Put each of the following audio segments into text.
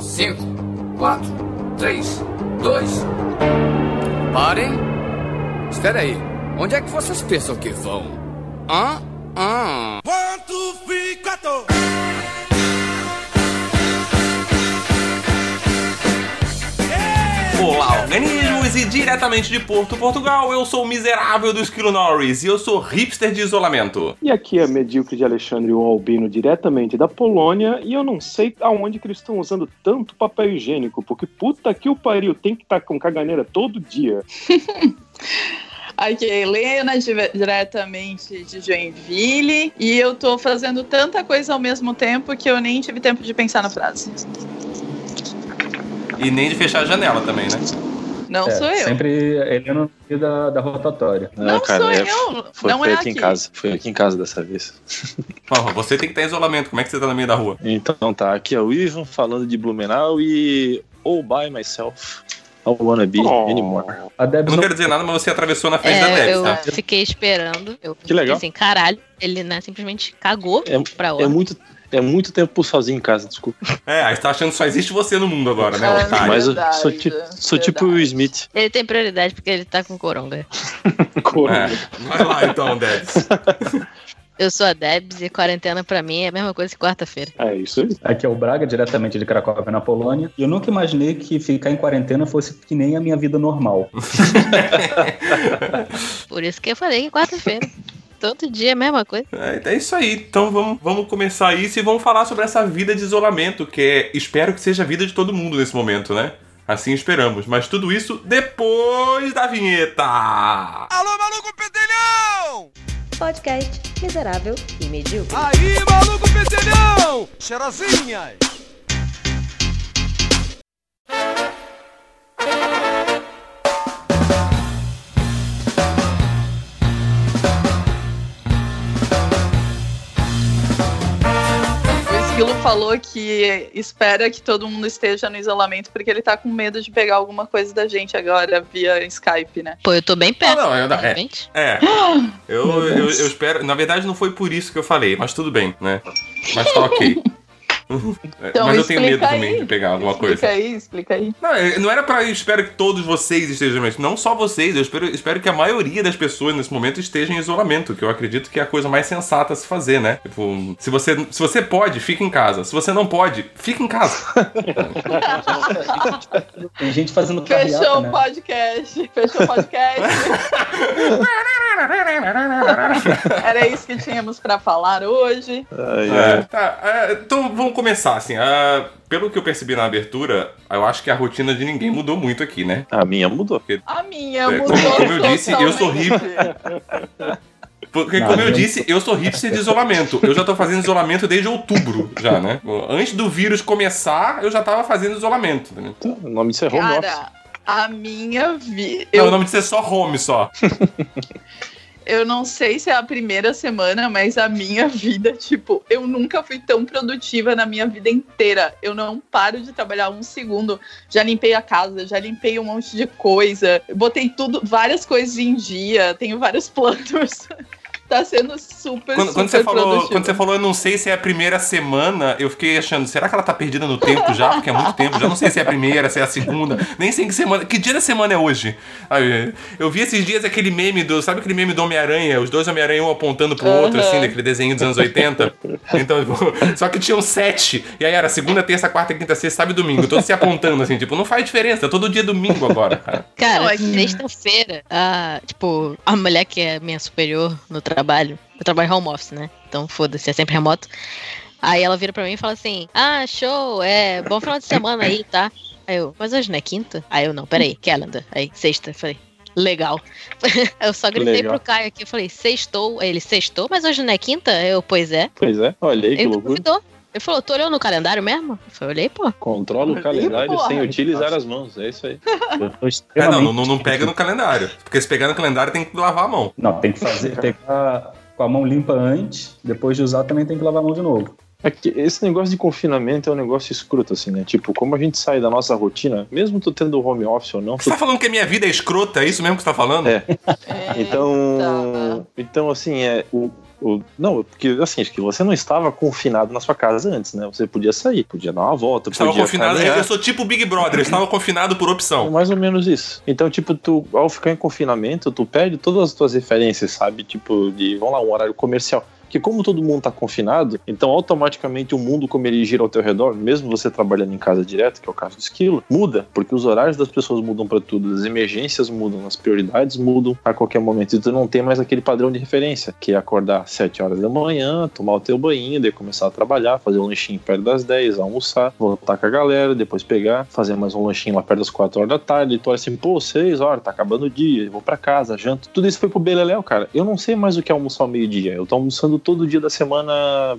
5, 4, 3, 2. Parem! Espera aí. Onde é que vocês pensam que vão? Hã? Hã? One, two, three, quatro. Organismos! E diretamente de Porto, Portugal, eu sou o miserável do Esquilo Norris e eu sou hipster de isolamento. E aqui é Medíocre de Alexandre o Albino, diretamente da Polônia, e eu não sei aonde que eles estão usando tanto papel higiênico, porque puta que o pariu, tem que estar com caganeira todo dia. Aqui é a Helena, di- diretamente de Joinville, e eu tô fazendo tanta coisa ao mesmo tempo que eu nem tive tempo de pensar na frase. E nem de fechar a janela também, né? Não É, sou eu. Sempre ele no meio da, da rotatória. Não cara, sou é- eu. Foi, não foi é aqui, em casa. Foi aqui em casa dessa vez. Porra, você tem que estar em isolamento, como é que você tá no meio da rua? Então tá, aqui é o Ivan falando de Blumenau e All by myself. I wanna be Oh. anymore. A Debs Eu não não quero dizer nada, mas você atravessou na frente da É, Debs, eu tá? fiquei esperando. Eu Que legal. Assim, caralho, ele né, simplesmente cagou É- pra outra. É muito, é muito tempo sozinho em casa, desculpa. É, aí você tá achando que só existe você no mundo agora, né, otário? Mas eu sou, ti- sou tipo o Smith. Ele tem prioridade porque ele tá com coronga. Corona. É. Vai lá então, Debs. Eu sou a Debs e quarentena pra mim é a mesma coisa que quarta-feira. É isso aí. Aqui é o Braga, diretamente de Cracóvia, na Polônia. E eu nunca imaginei que ficar em quarentena fosse que nem a minha vida normal. Por isso que eu falei que é quarta-feira. Todo dia é a mesma coisa. É, é isso aí. Então vamos, vamos começar isso e vamos falar sobre essa vida de isolamento, que é, espero que seja a vida de todo mundo nesse momento, né? Assim esperamos. Mas tudo isso depois da vinheta. Alô, maluco pedelhão! Podcast miserável e medíocre. Aí, maluco pedelhão! Cheirosinhas! Esquilo falou que espera que todo mundo esteja no isolamento porque ele tá com medo de pegar alguma coisa da gente agora via Skype, né? Pô, eu tô bem perto. Ah, não, eu- é. É. Eu, eu, eu espero. Na verdade, não foi por isso que eu falei, mas tudo bem, né? Mas tá ok. É, Então, mas eu tenho medo explica também aí. de pegar alguma explica coisa. aí, explica aí. Não, é- não era pra. Eu espero que todos vocês estejam. mas Não só vocês, eu espero, espero que a maioria das pessoas nesse momento estejam em isolamento, que eu acredito que é a coisa mais sensata a se fazer, né? Tipo, se você, se você pode, fica em casa. Se você não pode, fica em casa. Tem gente fazendo carreata, Fechou o né? podcast. Fechou o podcast. Era isso que tínhamos pra falar hoje. Ai, É, tá, é, então vamos começar, assim. ah, pelo que eu percebi na abertura, eu acho que a rotina de ninguém mudou muito aqui, né? A minha mudou. A minha É, mudou como eu disse, eu sou totalmente. Porque, Não, como eu disse, eu sou hipster de isolamento. Eu já tô fazendo isolamento desde outubro, já, né? Antes do vírus começar, eu já tava fazendo isolamento, entendeu? O nome disso é home office. Cara, a minha vida. Não, Eu, o nome disso é só home, só. eu não sei se é a primeira semana, mas a minha vida, tipo, eu nunca fui tão produtiva na minha vida inteira. Eu não paro de trabalhar um segundo. Já limpei a casa, já limpei um monte de coisa. Botei tudo, várias coisas em dia, tenho vários planos. Tá sendo super, Quando, super quando você falou, produtivo. quando você falou, eu não sei se é a primeira semana, eu fiquei achando, será que ela tá perdida no tempo já? Porque é muito tempo, já não sei se é a primeira, se é a segunda, nem sei que semana. Que dia da semana é hoje? Aí, eu vi esses dias aquele meme do. Sabe aquele meme do Homem-Aranha? Os dois Homem-Aranha, um apontando pro outro, Aham. assim, daquele desenho dos anos 80. Então, tipo, só que tinham sete. E aí era segunda, terça, quarta, quinta, sexta, sábado e domingo. Todos se apontando, assim, tipo, não faz diferença, todo dia é domingo agora, cara. Cara, é que- sexta-feira, tipo, a mulher que é minha superior no trabalho, eu trabalho home office, né? Então foda-se, é sempre remoto. Aí ela vira pra mim e fala assim: Ah, show, é bom final de semana aí, tá? Aí eu, mas hoje não é quinta? Aí eu, não, peraí, calendar. Aí, sexta, falei, legal. eu só gritei Legal. pro Caio aqui, eu falei, sextou. Aí ele, sextou, mas hoje não é quinta? Eu, pois é. Pois é, olha aí que Ele loucura. duvidou. Ele falou, tô olhando no calendário mesmo? Eu falei, olhei, pô. Controla o calendário porra. sem utilizar as mãos. É isso aí. Eu tô É, não, não, não pega no calendário. Porque se pegar no calendário tem que lavar a mão. Não, tem que fazer, tem que ficar com a mão limpa antes, depois de usar também tem que lavar a mão de novo. É que esse negócio de confinamento é um negócio escroto, assim, né? Tipo, como a gente sai da nossa rotina, mesmo tu tendo home office ou não, Você tá falando que a minha vida é escrota? É isso mesmo que você tá falando? É. Então, então assim, é, o, O- não, porque assim, acho que você não estava confinado na sua casa antes, né? Você podia sair, podia dar uma volta, Estava podia confinado. caminhar. Eu sou tipo Big Brother, eu estava confinado por É opção. mais ou menos isso. Então, tipo, tu, ao ficar em confinamento, tu perde todas as tuas referências, sabe? Tipo, de, vamos lá, um horário comercial. Porque como todo mundo tá confinado, então automaticamente o mundo, como ele gira ao teu redor, mesmo você trabalhando em casa direto, que é o caso do esquilo, muda, porque os horários das pessoas mudam para tudo, as emergências mudam, as prioridades mudam a qualquer momento. E tu não tem mais aquele padrão de referência, que é acordar às 7 horas da manhã, tomar o teu banho, daí começar a trabalhar, fazer um lanchinho perto das 10, almoçar, voltar com a galera, depois pegar, fazer mais um lanchinho lá perto das 4 horas da tarde, e tu olha assim, pô, 6 horas, tá acabando o dia, vou pra casa, janto. Tudo isso foi pro Beleléu, cara. Eu não sei mais o que é almoçar ao meio-dia. Eu tô almoçando todo dia da semana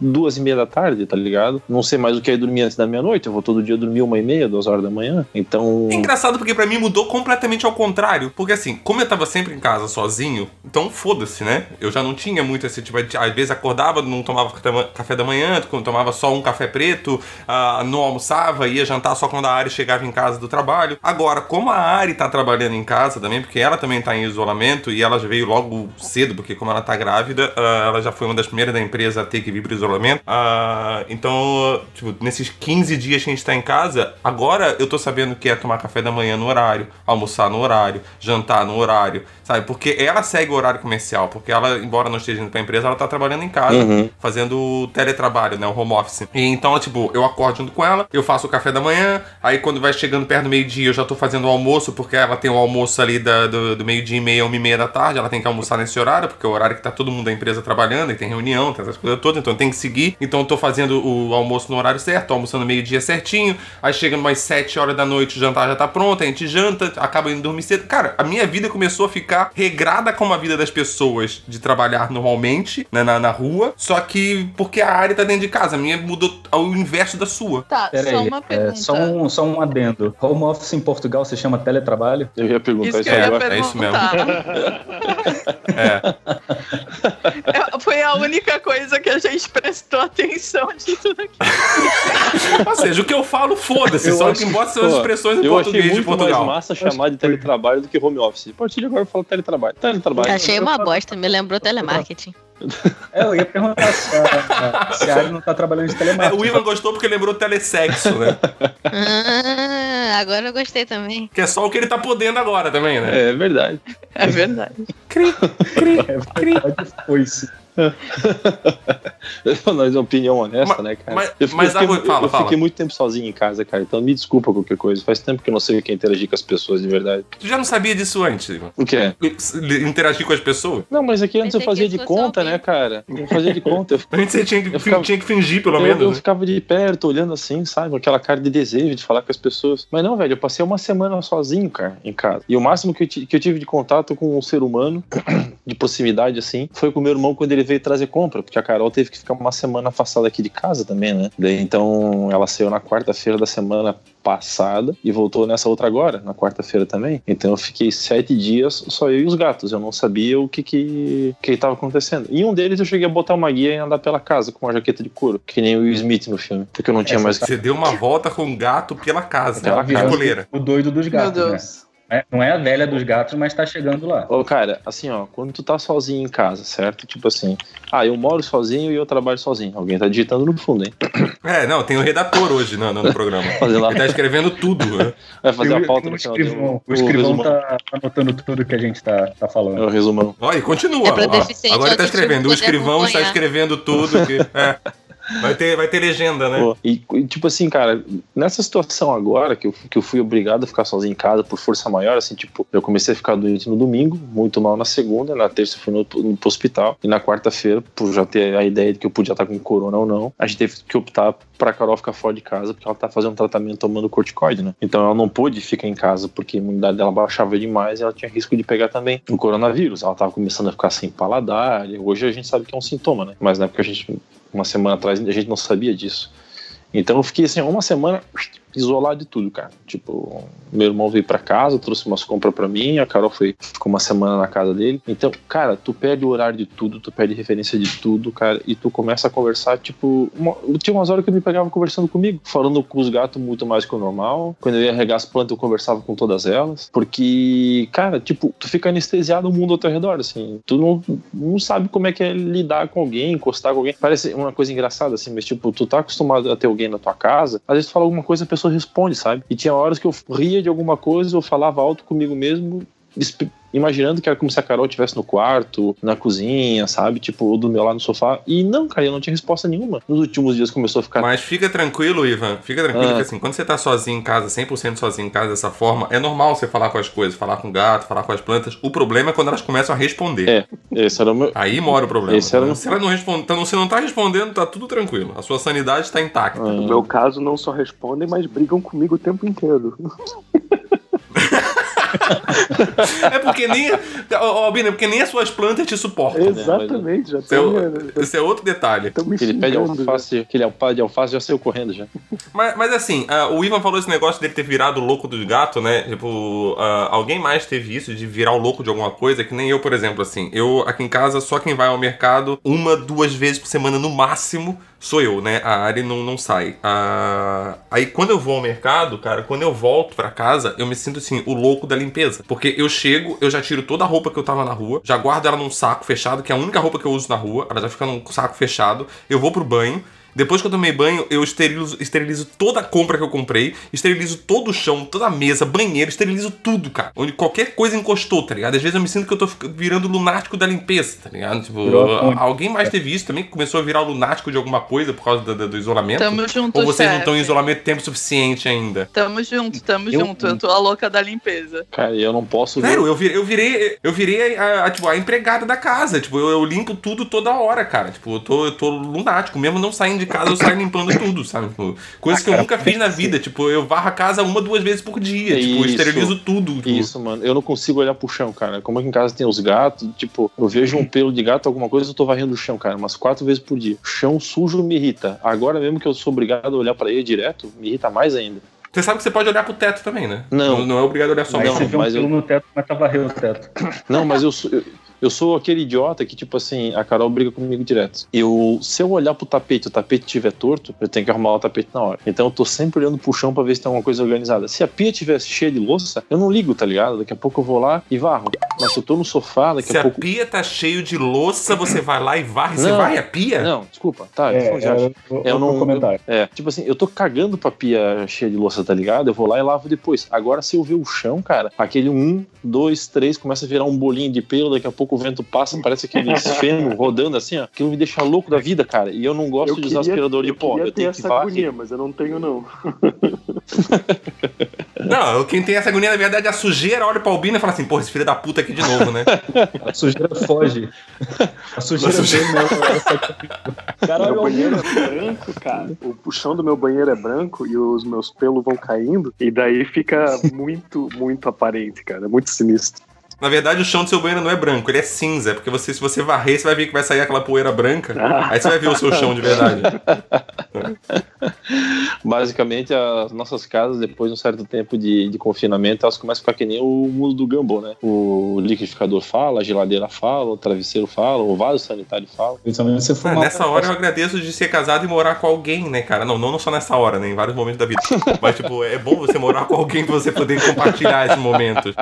duas e meia da tarde, tá ligado? Não sei mais o que é dormir antes da meia-noite. Eu vou todo dia dormir uma e meia, duas horas da manhã. Então. É engraçado porque pra mim mudou completamente ao contrário. Porque assim, como eu tava sempre em casa sozinho, então foda-se, né? Eu já não tinha muito esse tipo de. Às vezes acordava, não tomava café- da manhã, tomava só um café preto, ah, não almoçava, ia jantar só quando a Ari chegava em casa do trabalho. Agora, como a Ari tá trabalhando em casa também, porque ela também tá em isolamento e ela já veio logo cedo, porque como ela tá grávida, ah, ela já foi uma das primeiras da empresa a ter que vir pro isolamento. Ah, então, tipo, nesses 15 dias que a gente tá em casa, agora eu tô sabendo que é tomar café da manhã no horário, almoçar no horário, jantar no horário, sabe? Porque ela segue o horário comercial, porque ela, embora não esteja indo pra empresa, ela tá trabalhando em casa, Uhum. fazendo teletrabalho, né? O home office. E então, tipo, eu acordo junto com ela, eu faço o café da manhã, aí quando vai chegando perto do meio-dia, eu já tô fazendo o almoço, porque ela tem o almoço ali da- do, do meio-dia e meia, uma e meia da tarde, ela tem que almoçar nesse horário, porque é o horário que tá todo mundo da empresa trabalhando, e tem reunião, tem essas coisas todas, então tem que seguir. Então eu tô fazendo o almoço no horário certo, tô almoçando meio-dia certinho, aí chega umas 7 horas da noite, o jantar já tá pronto, a gente janta, acaba indo dormir cedo. Cara, a minha vida começou a ficar regrada como a vida das pessoas de trabalhar normalmente, né, na, na rua, só que porque a área tá dentro de casa, a minha mudou ao inverso da sua. Tá, Pera só aí, uma é, pergunta. só, um, só um adendo. Home office em Portugal se chama teletrabalho? Eu ia perguntar Isso isso, ia agora. é isso mesmo. É. É, Foi a única coisa que a gente prestou atenção de tudo aqui. Ou seja, o que eu falo, foda-se, Eu só acho que embora são as expressões em Eu achei português de muito mais Portugal. massa chamar de teletrabalho do que home office. A partir de agora eu falo teletrabalho. Teletrabalho. Achei uma bosta, me lembrou telemarketing. É, eu ia perguntar se a, se a Ari não tá trabalhando de É, telemarketing. o Ivan gostou porque lembrou telesexo, né? Ah, agora eu gostei também. Que é só o que ele tá podendo agora também, né? É verdade. É verdade. É verdade, foi sim. Nós é uma opinião honesta, Mas- né, cara? mas- eu fiquei, mas eu fiquei- agora- fala, eu fala. fiquei muito tempo sozinho em casa, cara. Então me desculpa qualquer coisa. Faz tempo que eu não sei o que é interagir com as pessoas de verdade. Tu já não sabia disso antes? O que é? Interagir com as pessoas? Não, mas aqui antes eu fazia de conta, alguém. né, cara? Eu fazia de conta. Eu, Antes você tinha que, Eu ficava- tinha que fingir, pelo eu- menos. eu né? ficava de perto, olhando assim, sabe? Com aquela cara de desejo de falar com as pessoas. Mas não, velho, eu passei uma semana sozinho, cara, em casa. E o máximo que eu, que eu tive de contato com um ser humano, de proximidade, assim, foi com o meu irmão quando ele veio trazer compra. Porque a Carol teve que ficar uma semana afastada aqui de casa também, né? Daí, então, ela saiu na quarta-feira da semana passada e voltou nessa outra agora, na quarta-feira também. Então eu fiquei sete dias só eu e os gatos. Eu não sabia o que que, que estava acontecendo. E um deles eu cheguei a botar uma guia e andar pela casa com uma jaqueta de couro, que nem o Will Smith no filme, porque eu não tinha Essa mais. Você deu uma volta com o gato pela casa, Pela pela casa. coleira. O doido dos Meu gatos, né? É, Não é a velha dos gatos, mas tá chegando lá. Ô, cara, assim, ó, quando tu tá sozinho em casa, certo? Tipo assim, ah, eu moro sozinho e eu trabalho sozinho. Alguém tá digitando no fundo, hein? É, não, tem o redator hoje no, no programa. Fazer lá, Ele tá escrevendo tudo. né? vai fazer Eu- a pauta o no final. escrivão, do- o escrivão resumão. tá anotando tudo que a gente tá, tá É falando. o resumão. Ó, e continua. É pra ó. Agora ele tá escrevendo. O escrivão está acompanhar. escrevendo tudo. Que, é. Vai ter, vai ter legenda, né? Pô, e, tipo assim, cara, nessa situação agora, que eu, que eu fui obrigado a ficar sozinho em casa por força maior, assim, tipo, eu comecei a ficar doente no domingo, muito mal na segunda, na terça fui no, no pro hospital, e na quarta-feira, por já ter a ideia de que eu podia estar com corona ou não, a gente teve que optar pra Carol ficar fora de casa, porque ela tá fazendo um tratamento tomando corticoide, né? Então ela não pôde ficar em casa, porque a imunidade dela baixava demais e ela tinha risco de pegar também o coronavírus. Ela tava começando a ficar sem paladar, e hoje a gente sabe que é um sintoma, né? Mas na época a gente uma semana atrás a gente não sabia disso. Então eu fiquei assim, uma semana isolar de tudo, cara. Tipo, meu irmão veio pra casa, trouxe umas compras pra mim, a Carol foi, ficou uma semana na casa dele. Então, cara, tu perde o horário de tudo, tu perde referência de tudo, cara, e tu começa a conversar, tipo, uma, tinha umas horas que eu me pegava conversando comigo, falando com os gatos muito mais que o normal. Quando eu ia regar as plantas, eu conversava com todas elas. Porque, cara, tipo, tu fica anestesiado o mundo ao teu redor, assim. Tu não, não sabe como é que é lidar com alguém, encostar com alguém. Parece uma coisa engraçada, assim, mas, tipo, tu tá acostumado a ter alguém na tua casa, às vezes tu fala alguma coisa, a pessoa responde, sabe? E tinha horas que eu ria de alguma coisa, eu falava alto comigo mesmo, imaginando que era como se a Carol estivesse no quarto, na cozinha, sabe? Tipo, ou do meu lado no sofá. E não, cara, eu não tinha resposta nenhuma. Nos últimos dias começou a ficar. Mas fica tranquilo, Ivan. Fica tranquilo Ah. que assim, quando você tá sozinho em casa, 100% sozinho em casa dessa forma, é normal você falar com as coisas, falar com o gato, falar com as plantas. O problema é quando elas começam a responder. É, esse era o meu. Aí mora o problema. Esse era o- Se ela não responde, então você não tá respondendo, tá tudo tranquilo. A sua sanidade tá intacta. No meu caso, não só respondem, mas brigam comigo o tempo inteiro. É porque nem. Ó, ó, Bina, é porque nem as suas plantas te suportam. Exatamente, já Esse é, tô, o- esse é outro detalhe. tô me Ele pede alface, aquele alface de alface já saiu correndo já. Mas, mas assim, ah, o Ivan falou esse negócio dele ter virado o louco dos gatos, né? Tipo, ah, alguém mais teve isso de virar o louco de alguma coisa, que nem eu, por exemplo, assim. Eu, aqui em casa, só quem vai ao mercado uma, duas vezes por semana no máximo sou eu, né? A Ari não, não sai. Ah, aí quando eu vou ao mercado, cara, quando eu volto pra casa, eu me sinto assim, o louco da limpeza. Porque eu chego, eu já tiro toda a roupa que eu tava na rua, já guardo ela num saco fechado, que é a única roupa que eu uso na rua, ela já fica num saco fechado. Eu vou pro banho. Depois que eu tomei banho, eu esterilizo, esterilizo toda a compra que eu comprei, esterilizo todo o chão, toda a mesa, banheiro, esterilizo tudo, cara. Onde qualquer coisa encostou, tá ligado? Às vezes eu me sinto que eu tô virando lunático da limpeza, tá ligado? Tipo, Virou alguém mais teve isso também, que começou a virar lunático de alguma coisa por causa do, do- do isolamento? Tamo junto, Ou vocês não chefe. estão em isolamento tempo suficiente ainda? Tamo junto, tamo Eu- junto. Eu tô a louca da limpeza. Cara, eu não posso ver. Sério, eu virei, eu virei, eu virei a, a, tipo, a empregada da casa. Tipo, eu, eu limpo tudo toda hora, cara. Tipo, eu tô, eu tô lunático. Mesmo não saindo de casa, eu saio limpando tudo, sabe? Tipo, coisa Ah, que eu cara, nunca fiz na vida. Tipo, eu varro a casa uma, duas vezes por dia. Tipo, eu esterilizo tudo. Tipo, Isso, mano. Eu não consigo olhar pro chão, cara. Como aqui em casa tem os gatos, tipo, eu vejo um pelo de gato, alguma coisa, eu tô varrendo o chão, cara, umas quatro vezes por dia. Chão sujo me irrita. Agora mesmo que eu sou obrigado a olhar pra ele direto, me irrita mais ainda. Você sabe que você pode olhar pro teto também, né? Não. Não, é obrigado a olhar só Aí não, você chão. vê um mas pelo eu- no teto, mas tá varrendo o teto. Não, mas eu. Eu... eu sou aquele idiota que, tipo assim, a Carol briga comigo direto. Eu, se eu olhar pro tapete, o tapete estiver torto, eu tenho que arrumar o tapete na hora. Então eu tô sempre olhando pro chão pra ver se tem alguma coisa organizada. Se a pia tivesse cheia de louça, eu não ligo, tá ligado? Daqui a pouco eu vou lá e varro. Mas se eu tô no sofá, daqui Se a a pouco. pia tá cheio de louça, você vai lá e varre. Você Não. vai a pia? Não, desculpa, tá, É, então já- é, eu, eu não- comentário. É, tipo assim, eu tô cagando pra pia cheia de louça, tá ligado? Eu vou lá e lavo depois. Agora, se eu ver o chão, cara, aquele um, dois, três, começa a virar um bolinho de pelo, daqui a pouco o vento passa, parece aqueles feno rodando assim, ó. Aquilo me deixa louco da vida, cara. E eu não gosto de usar aspirador de eu pó. Eu ter tenho que essa varrer. agonia, mas eu não tenho, não. Não, quem tem essa agonia, na verdade, é a sujeira olha pra Albina e fala assim, porra, esse filho da puta aqui de novo, né? A sujeira foge. A sujeira A sujeira- vem comigo. Caralho, meu banheiro é branco, cara. O, o chão do meu banheiro é branco e os meus pelos vão caindo. E daí fica muito, muito aparente, cara. É muito sinistro. Na verdade, o chão do seu banheiro não é branco, ele é cinza. Porque você, se você varrer, você vai ver que vai sair aquela poeira branca. Aí você vai ver o seu chão de verdade. Basicamente, as nossas casas, depois de um certo tempo de, de confinamento, elas começam a ficar que nem o mundo do Gumball, né? O liquidificador fala, a geladeira fala, o travesseiro fala, o vaso sanitário fala. Principalmente se Ah, fumar. nessa hora eu agradeço de ser casado e morar com alguém, né, cara? Não, não só nessa hora, né? Em vários momentos da vida. Mas, tipo, é bom você morar com alguém pra você poder compartilhar esses momentos.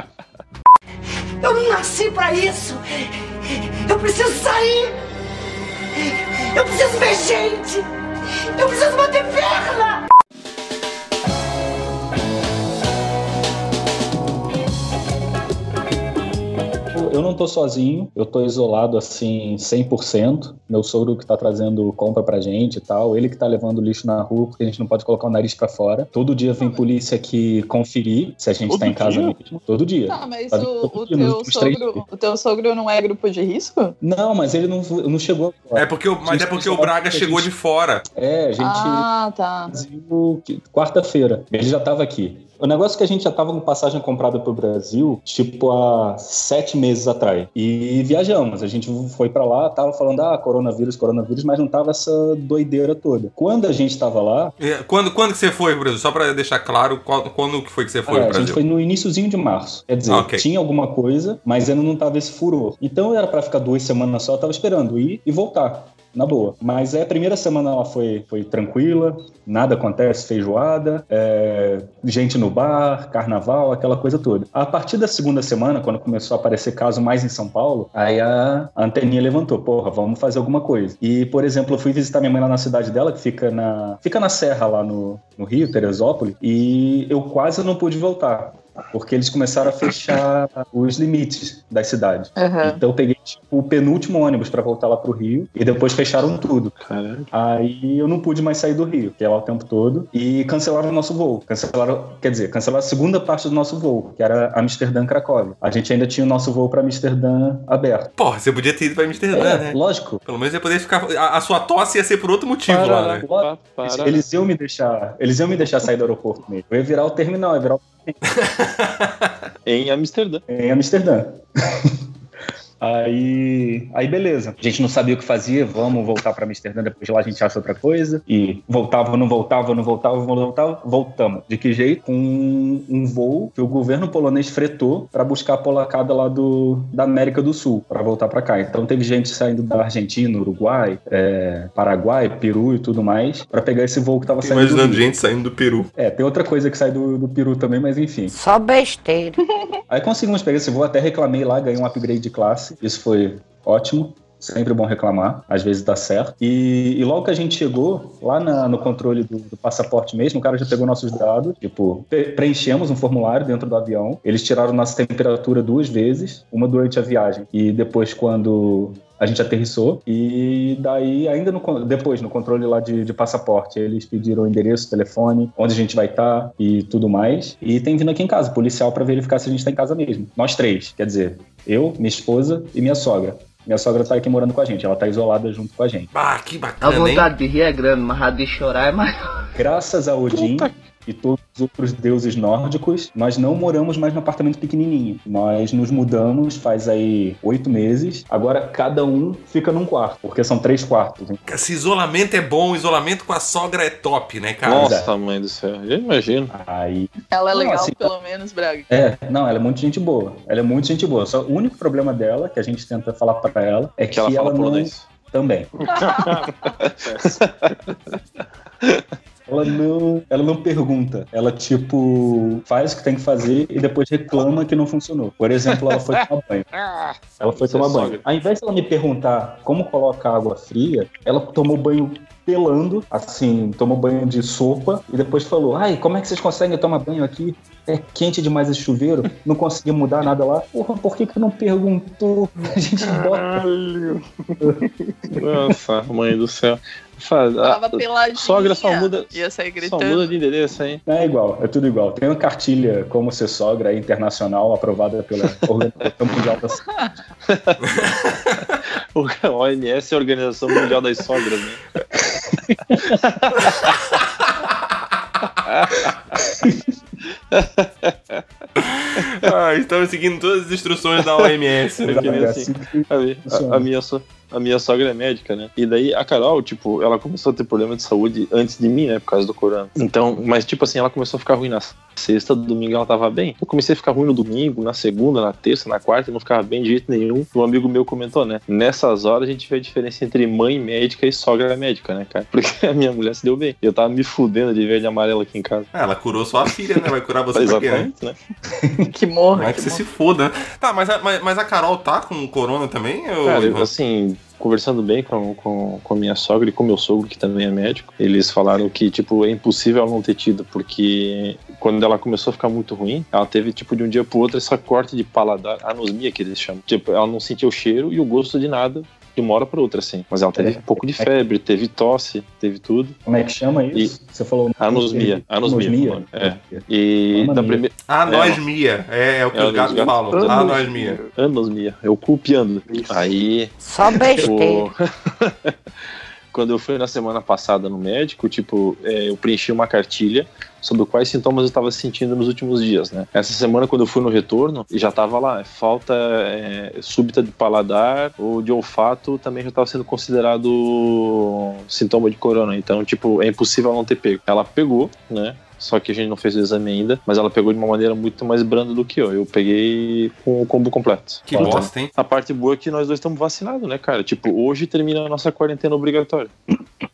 Eu não nasci pra isso. Eu preciso sair. Eu preciso ver gente. Eu preciso bater perna. Eu não tô sozinho, eu tô isolado assim 100%. Meu sogro que tá trazendo compra pra gente e tal, ele que tá levando lixo na rua porque a gente não pode colocar o nariz pra fora. Todo dia vem polícia aqui conferir se a gente Todo tá em casa dia? mesmo. Todo dia. Tá, mas o, o dia, teu sogro, o teu sogro não é grupo de risco? Não, mas ele não, não chegou agora. É porque, o- mas é porque o Braga chegou de fora. É, a gente Ah, tá. Quarta-feira. Ele já tava aqui. O negócio é que a gente já tava com passagem comprada pro Brasil, tipo, há sete meses atrás. E viajamos. A gente foi pra lá, tava falando, ah, coronavírus, coronavírus, mas não tava essa doideira toda. Quando a gente tava lá, É, Quando, quando que você foi pro Brasil? Só pra deixar claro, qual- quando que foi que você foi É, pro a gente Brasil? foi no iníciozinho de março. Quer dizer, Ah, ok. tinha alguma coisa, mas ainda não tava esse furor. Então era pra ficar duas semanas só, eu tava esperando ir e voltar. Na boa. Mas é, a primeira semana ela foi, foi tranquila, nada acontece, feijoada, é, gente no bar, carnaval, aquela coisa toda. A partir da segunda semana, quando começou a aparecer caso mais em São Paulo, aí a, anteninha levantou, porra, vamos fazer alguma coisa. E, por exemplo, eu fui visitar minha mãe lá na cidade dela, que fica na, fica na serra lá no, no Rio, Teresópolis, e eu quase não pude voltar. Porque eles começaram a fechar os limites das cidades. Aham. Então eu peguei tipo, o penúltimo ônibus pra voltar lá pro Rio e depois fecharam tudo. Aí eu não pude mais sair do Rio, que é lá o tempo todo, e cancelaram o nosso voo. Cancelaram, quer dizer, cancelaram a segunda parte do nosso voo, que era Amsterdã-Cracóvia. A gente ainda tinha o nosso voo pra Amsterdã aberto. Porra, você podia ter ido pra Amsterdã, É, né? lógico. Pelo menos ia poder ficar. A, a sua tosse ia ser por outro motivo lá, né? Para, para. Eles iam me deixar, eles iam me deixar sair do aeroporto mesmo. Eu ia virar o terminal, ia virar o Em Amsterdã. em Amsterdã. Aí, aí beleza. A gente não sabia o que fazia, vamos voltar para Amsterdã, depois de lá a gente acha outra coisa. E voltava, não voltava, não voltava, não voltava, voltamos. De que jeito? Com um, um voo que o governo polonês fretou para buscar a polacada lá do, da América do Sul, para voltar para cá. Então teve gente saindo da Argentina, Uruguai, é, Paraguai, Peru e tudo mais, para pegar esse voo que tava saindo do Imaginando Rio. gente saindo do Peru. É, tem outra coisa que sai do, do Peru também, mas enfim. Só besteira. Aí conseguimos pegar esse voo, até reclamei lá, ganhei um upgrade de classe. Isso foi ótimo. Sempre bom reclamar, às vezes dá certo. E, e logo que a gente chegou, lá na- no controle do, do passaporte mesmo, o cara já pegou nossos dados, tipo, pre- preenchemos um formulário dentro do avião. Eles tiraram nossa temperatura duas vezes, uma durante a viagem e depois quando a gente aterrissou. E daí, ainda no, depois, no controle lá de, de passaporte, eles pediram o endereço, telefone, onde a gente vai estar e tudo mais. E tem vindo aqui em casa, policial, para verificar se a gente tá em casa mesmo. Nós três, quer dizer, eu, minha esposa e minha sogra. Minha sogra tá aqui morando com a gente, ela tá isolada junto com a gente. Ah, que A bacana, hein? vontade de rir é grande, mas a de chorar é maior. Graças a Odin e todos os outros deuses nórdicos, nós não moramos mais num apartamento pequenininho. Nós nos mudamos faz aí oito meses. Agora cada um fica num quarto, porque são três quartos. hein? Esse isolamento é bom, isolamento com a sogra é top, né, cara? Nossa, mãe do céu. Eu imagino. Aí Ela é Não, legal, assim, pelo menos, Braga. É, não, ela é muito gente boa. Ela é muito gente boa. Só o único problema dela, que a gente tenta falar pra ela, é que, Que ela fala não... polonês. Também. Ela não, ela não pergunta. Ela, tipo, faz o que tem que fazer e depois reclama que não funcionou. Por exemplo, ela foi tomar banho. Ela foi é tomar banho. Ao invés dela me perguntar como colocar água fria, ela tomou banho pelando, assim, tomou banho de sopa e depois falou: Ai, como é que vocês conseguem tomar banho aqui? É quente demais esse chuveiro, não consegui mudar nada lá. Porra, por que, que não perguntou? A gente bota. Caralho. Nossa, mãe do céu. Faz- Tava a- peladinha. sogra só muda, Ia sair só gritando. muda de endereço, hein? É igual, é tudo igual. Tem uma cartilha como ser sogra internacional aprovada pela Organização Mundial da. O OMS é a Organização Mundial das Sogras, né? Ah, estamos seguindo todas as instruções da OMS. né? Assim, a, a- a minha so- a minha sogra é médica, né? E daí a Carol, tipo, ela começou a ter problema de saúde antes de mim, né? Por causa do corona. Então, mas tipo assim, ela começou a ficar ruim na sexta, domingo ela tava bem. Eu comecei a ficar ruim no domingo, na segunda, na terça, na quarta, não ficava bem de jeito nenhum. Um amigo meu comentou, né? Nessas horas a gente vê a diferença entre mãe médica e sogra médica, né, cara? Porque a minha mulher se deu bem. Eu tava me fudendo de verde e amarelo aqui em casa. Ah, ela curou sua filha, né? Vai curar você pra quê, né? Exatamente, né? Que morra. Não é que que você morra. se foda. né? Tá, mas a, mas, mas a Carol tá com corona também? Ou... Cara, eu, assim, conversando bem com, com, com a minha sogra e com meu sogro, que também é médico, eles falaram que, tipo, é impossível ela não ter tido, porque quando ela começou a ficar muito ruim, ela teve, tipo, de um dia pro outro, essa corte de paladar, anosmia que eles chamam. Tipo, ela não sentia o cheiro e o gosto de nada de uma hora pra outra, assim. Mas ela teve É. um pouco de febre, teve tosse, teve tudo. Como é que chama isso? Você falou. Anosmia, anosmia, Anosmia? é. E Anosmia. da primeira. Anosmia. É, é o que É, os gatos os gatos- falam. Anosmia. Anosmia, eu cu piando. Aí Só besteira. o, quando eu fui na semana passada no médico, tipo, é, eu preenchi uma cartilha sobre quais sintomas eu estava sentindo nos últimos dias, né? Essa semana, quando eu fui no retorno, já estava lá, falta é, súbita de paladar ou de olfato também já estava sendo considerado sintoma de corona. Então, tipo, é impossível não ter pego. Ela pegou, né? Só que a gente não fez o exame ainda, mas ela pegou de uma maneira muito mais branda do que eu. Eu peguei com o combo completo. Que bosta, hein? A parte boa é que nós dois estamos vacinados, né, cara? Tipo, hoje termina a nossa quarentena obrigatória.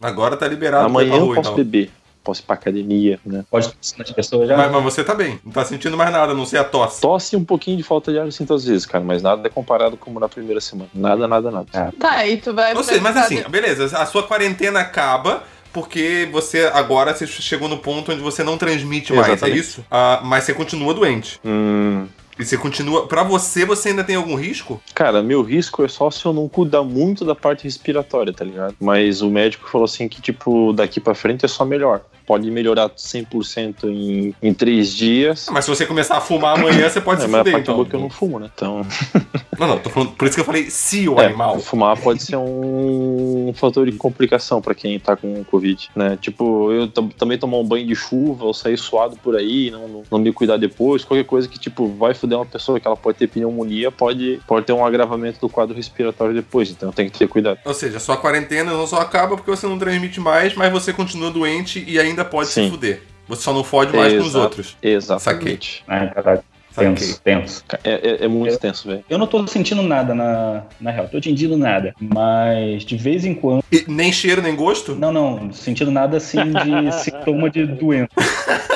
Agora tá liberado Amanhã eu rua, posso então. beber. Posso ir pra academia, né? Pode tossir nas pessoas já. Mas, mas você tá bem, não tá sentindo mais nada, a não ser a tosse. Tosse um pouquinho de falta de ar eu sinto às vezes, cara, mas nada é comparado como na primeira semana. Nada, nada, nada. É. Tá, e tu vai. Ou seja, mas assim, beleza, a sua quarentena acaba porque você agora você chegou no ponto onde você não transmite mais, Exatamente. é isso? Ah, mas você continua doente. Hum, E você continua. Pra você, você ainda tem algum risco? cara, meu risco é só se eu não cuidar muito da parte respiratória, tá ligado? Mas o médico falou assim que, tipo, daqui pra frente é só melhor. Pode melhorar 100% em, em três dias. Ah, Mas se você começar a fumar amanhã, você pode É, se mas fuder, então. que eu não fumo, né? Então, Não, não, tô falando, por isso que eu falei se o é, animal. fumar pode ser um fator de complicação pra quem tá com Covid, né? Tipo, eu tam- também tomar um banho de chuva ou sair suado por aí, não, não, não me cuidar depois, qualquer coisa que, tipo, vai foder uma pessoa que ela pode ter pneumonia, pode, pode ter um agravamento do quadro respiratório depois, então tem que ter cuidado. Ou seja, a sua quarentena não só acaba porque você não transmite mais, mas você continua doente e ainda pode se Sim. fuder. Você só não fode mais com os outros. Exatamente. Ah, caralho. Saquei. Tenso, tenso. É, é- é muito tenso, velho. Eu não tô sentindo nada na, na real, tô sentindo nada. Mas de vez em quando. E nem cheiro, nem gosto? Não, não, sentindo nada assim de sintoma de doença.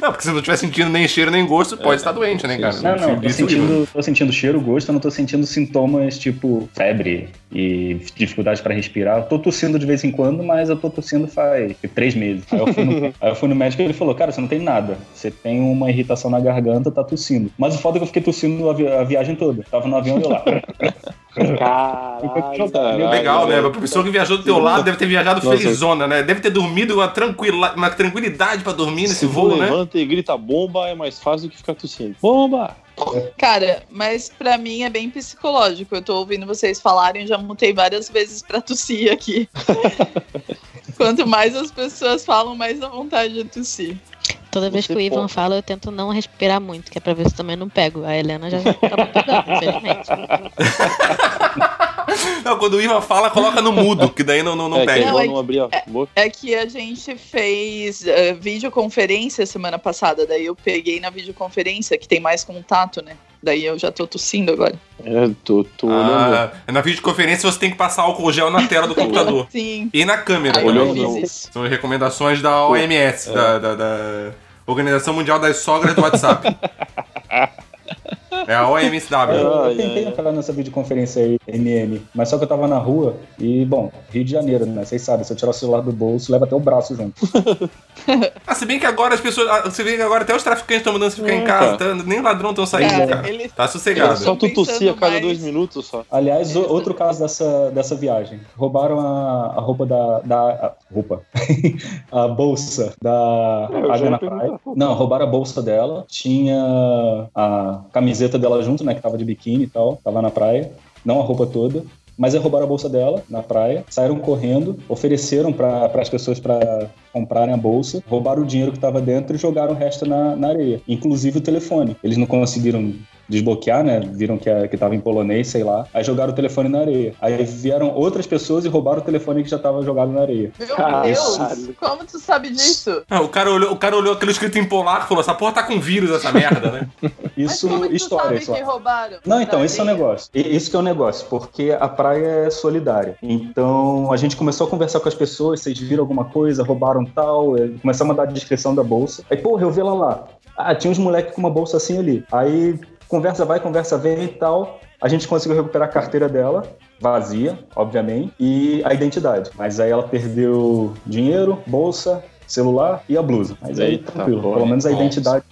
Não, porque se não estiver sentindo nem cheiro, nem gosto, pode estar doente, né, cara? Não, não, tô é horrível. sentindo, tô sentindo cheiro, gosto, eu não tô sentindo sintomas tipo febre e dificuldade pra respirar. Eu tô tossindo de vez em quando, mas eu tô tossindo faz três meses. Aí eu fui no, aí eu fui no médico e ele falou: Cara, você não tem nada. Você tem uma irritação na garganta, tá tossindo. Mas o foda é que eu fiquei tossindo a, vi- a viagem toda. Tava no avião e eu lá. Caralho, Legal, né? A pessoa que viajou do teu lado deve ter viajado Nossa. felizona, né? Deve ter dormido com uma, tranquila, uma tranquilidade pra dormir nesse Se voo, for né? levanta e grita bomba, é mais fácil do que ficar tossindo. Bomba! Cara, mas pra mim é bem psicológico. Eu tô ouvindo vocês falarem, já mutei várias vezes pra tossir aqui. Quanto mais as pessoas falam, mais dá vontade de tossir. Toda vez Você que o Ivan pode. fala, eu tento não respirar muito, que é pra ver se também não pego. A Helena já acabou pegando, infelizmente. Não, quando o Ivan fala, coloca no mudo, que daí não, não, não é, que pega. é Não, igual é- não abrir a boca. É que a gente fez eh, videoconferência semana passada, daí eu peguei na videoconferência, que tem mais contato, né? Daí eu já tô tossindo agora. É, tô, tô olhando. Ah, na videoconferência você tem que passar álcool gel na tela do computador. Sim. E na câmera. Eu Olhando fiz não. isso. São recomendações da OMS, da, da- da Organização Mundial das Sogras do WhatsApp. É a OMSW. Eu, eu tentei entrar nessa videoconferência aí, MM, mas só que eu tava na rua e, bom, Rio de Janeiro, né? Vocês sabem, se eu tirar o celular do bolso, leva até o braço junto. Ah, se bem que agora as pessoas. ah, Se bem que agora até os traficantes estão mandando você ficar em casa, cara. tá? nem ladrão estão saindo, É, cara. eles- Tá sossegado. só tu tossir a cada mais- dois minutos só. Aliás, o- outro caso dessa, dessa viagem. Roubaram a, a roupa da. da a, roupa. a bolsa da É, eu já Águia ia na perguntar, praia. Não, roubaram a bolsa dela. Tinha a camiseta dela junto, né? Que tava de biquíni e tal. Tava na praia. Não a roupa toda. Mas aí roubaram a bolsa dela na praia, saíram correndo, ofereceram para as pessoas para comprarem a bolsa, roubaram o dinheiro que estava dentro e jogaram o resto na, na areia, inclusive o telefone. Eles não conseguiram desbloquear, né? Viram que, a- que tava em polonês, sei lá. Aí jogaram o telefone na areia. Aí vieram outras pessoas e roubaram o telefone que já tava jogado na areia. Meu. Deus, como tu sabe disso? Ah, o, cara olhou, o cara olhou aquilo escrito em polaco e falou: essa porra tá com vírus, essa merda, né? Isso, Mas como tu história sabe só. que roubaram? Não, então, esse é o areia? negócio. Isso que é o negócio, porque a praia é solidária. Então, a gente começou a conversar com as pessoas, vocês viram alguma coisa, roubaram tal, eh, começamos a dar a descrição da bolsa. Aí, porra, eu vi ela lá. Ah, tinha uns moleques com uma bolsa assim ali. Aí, conversa vai, conversa vem e tal. A gente conseguiu recuperar a carteira dela, vazia, obviamente, e a identidade. Mas aí ela perdeu dinheiro, bolsa, celular e a blusa. Mas aí, Eita, tranquilo. Pelo menos a Nossa. identidade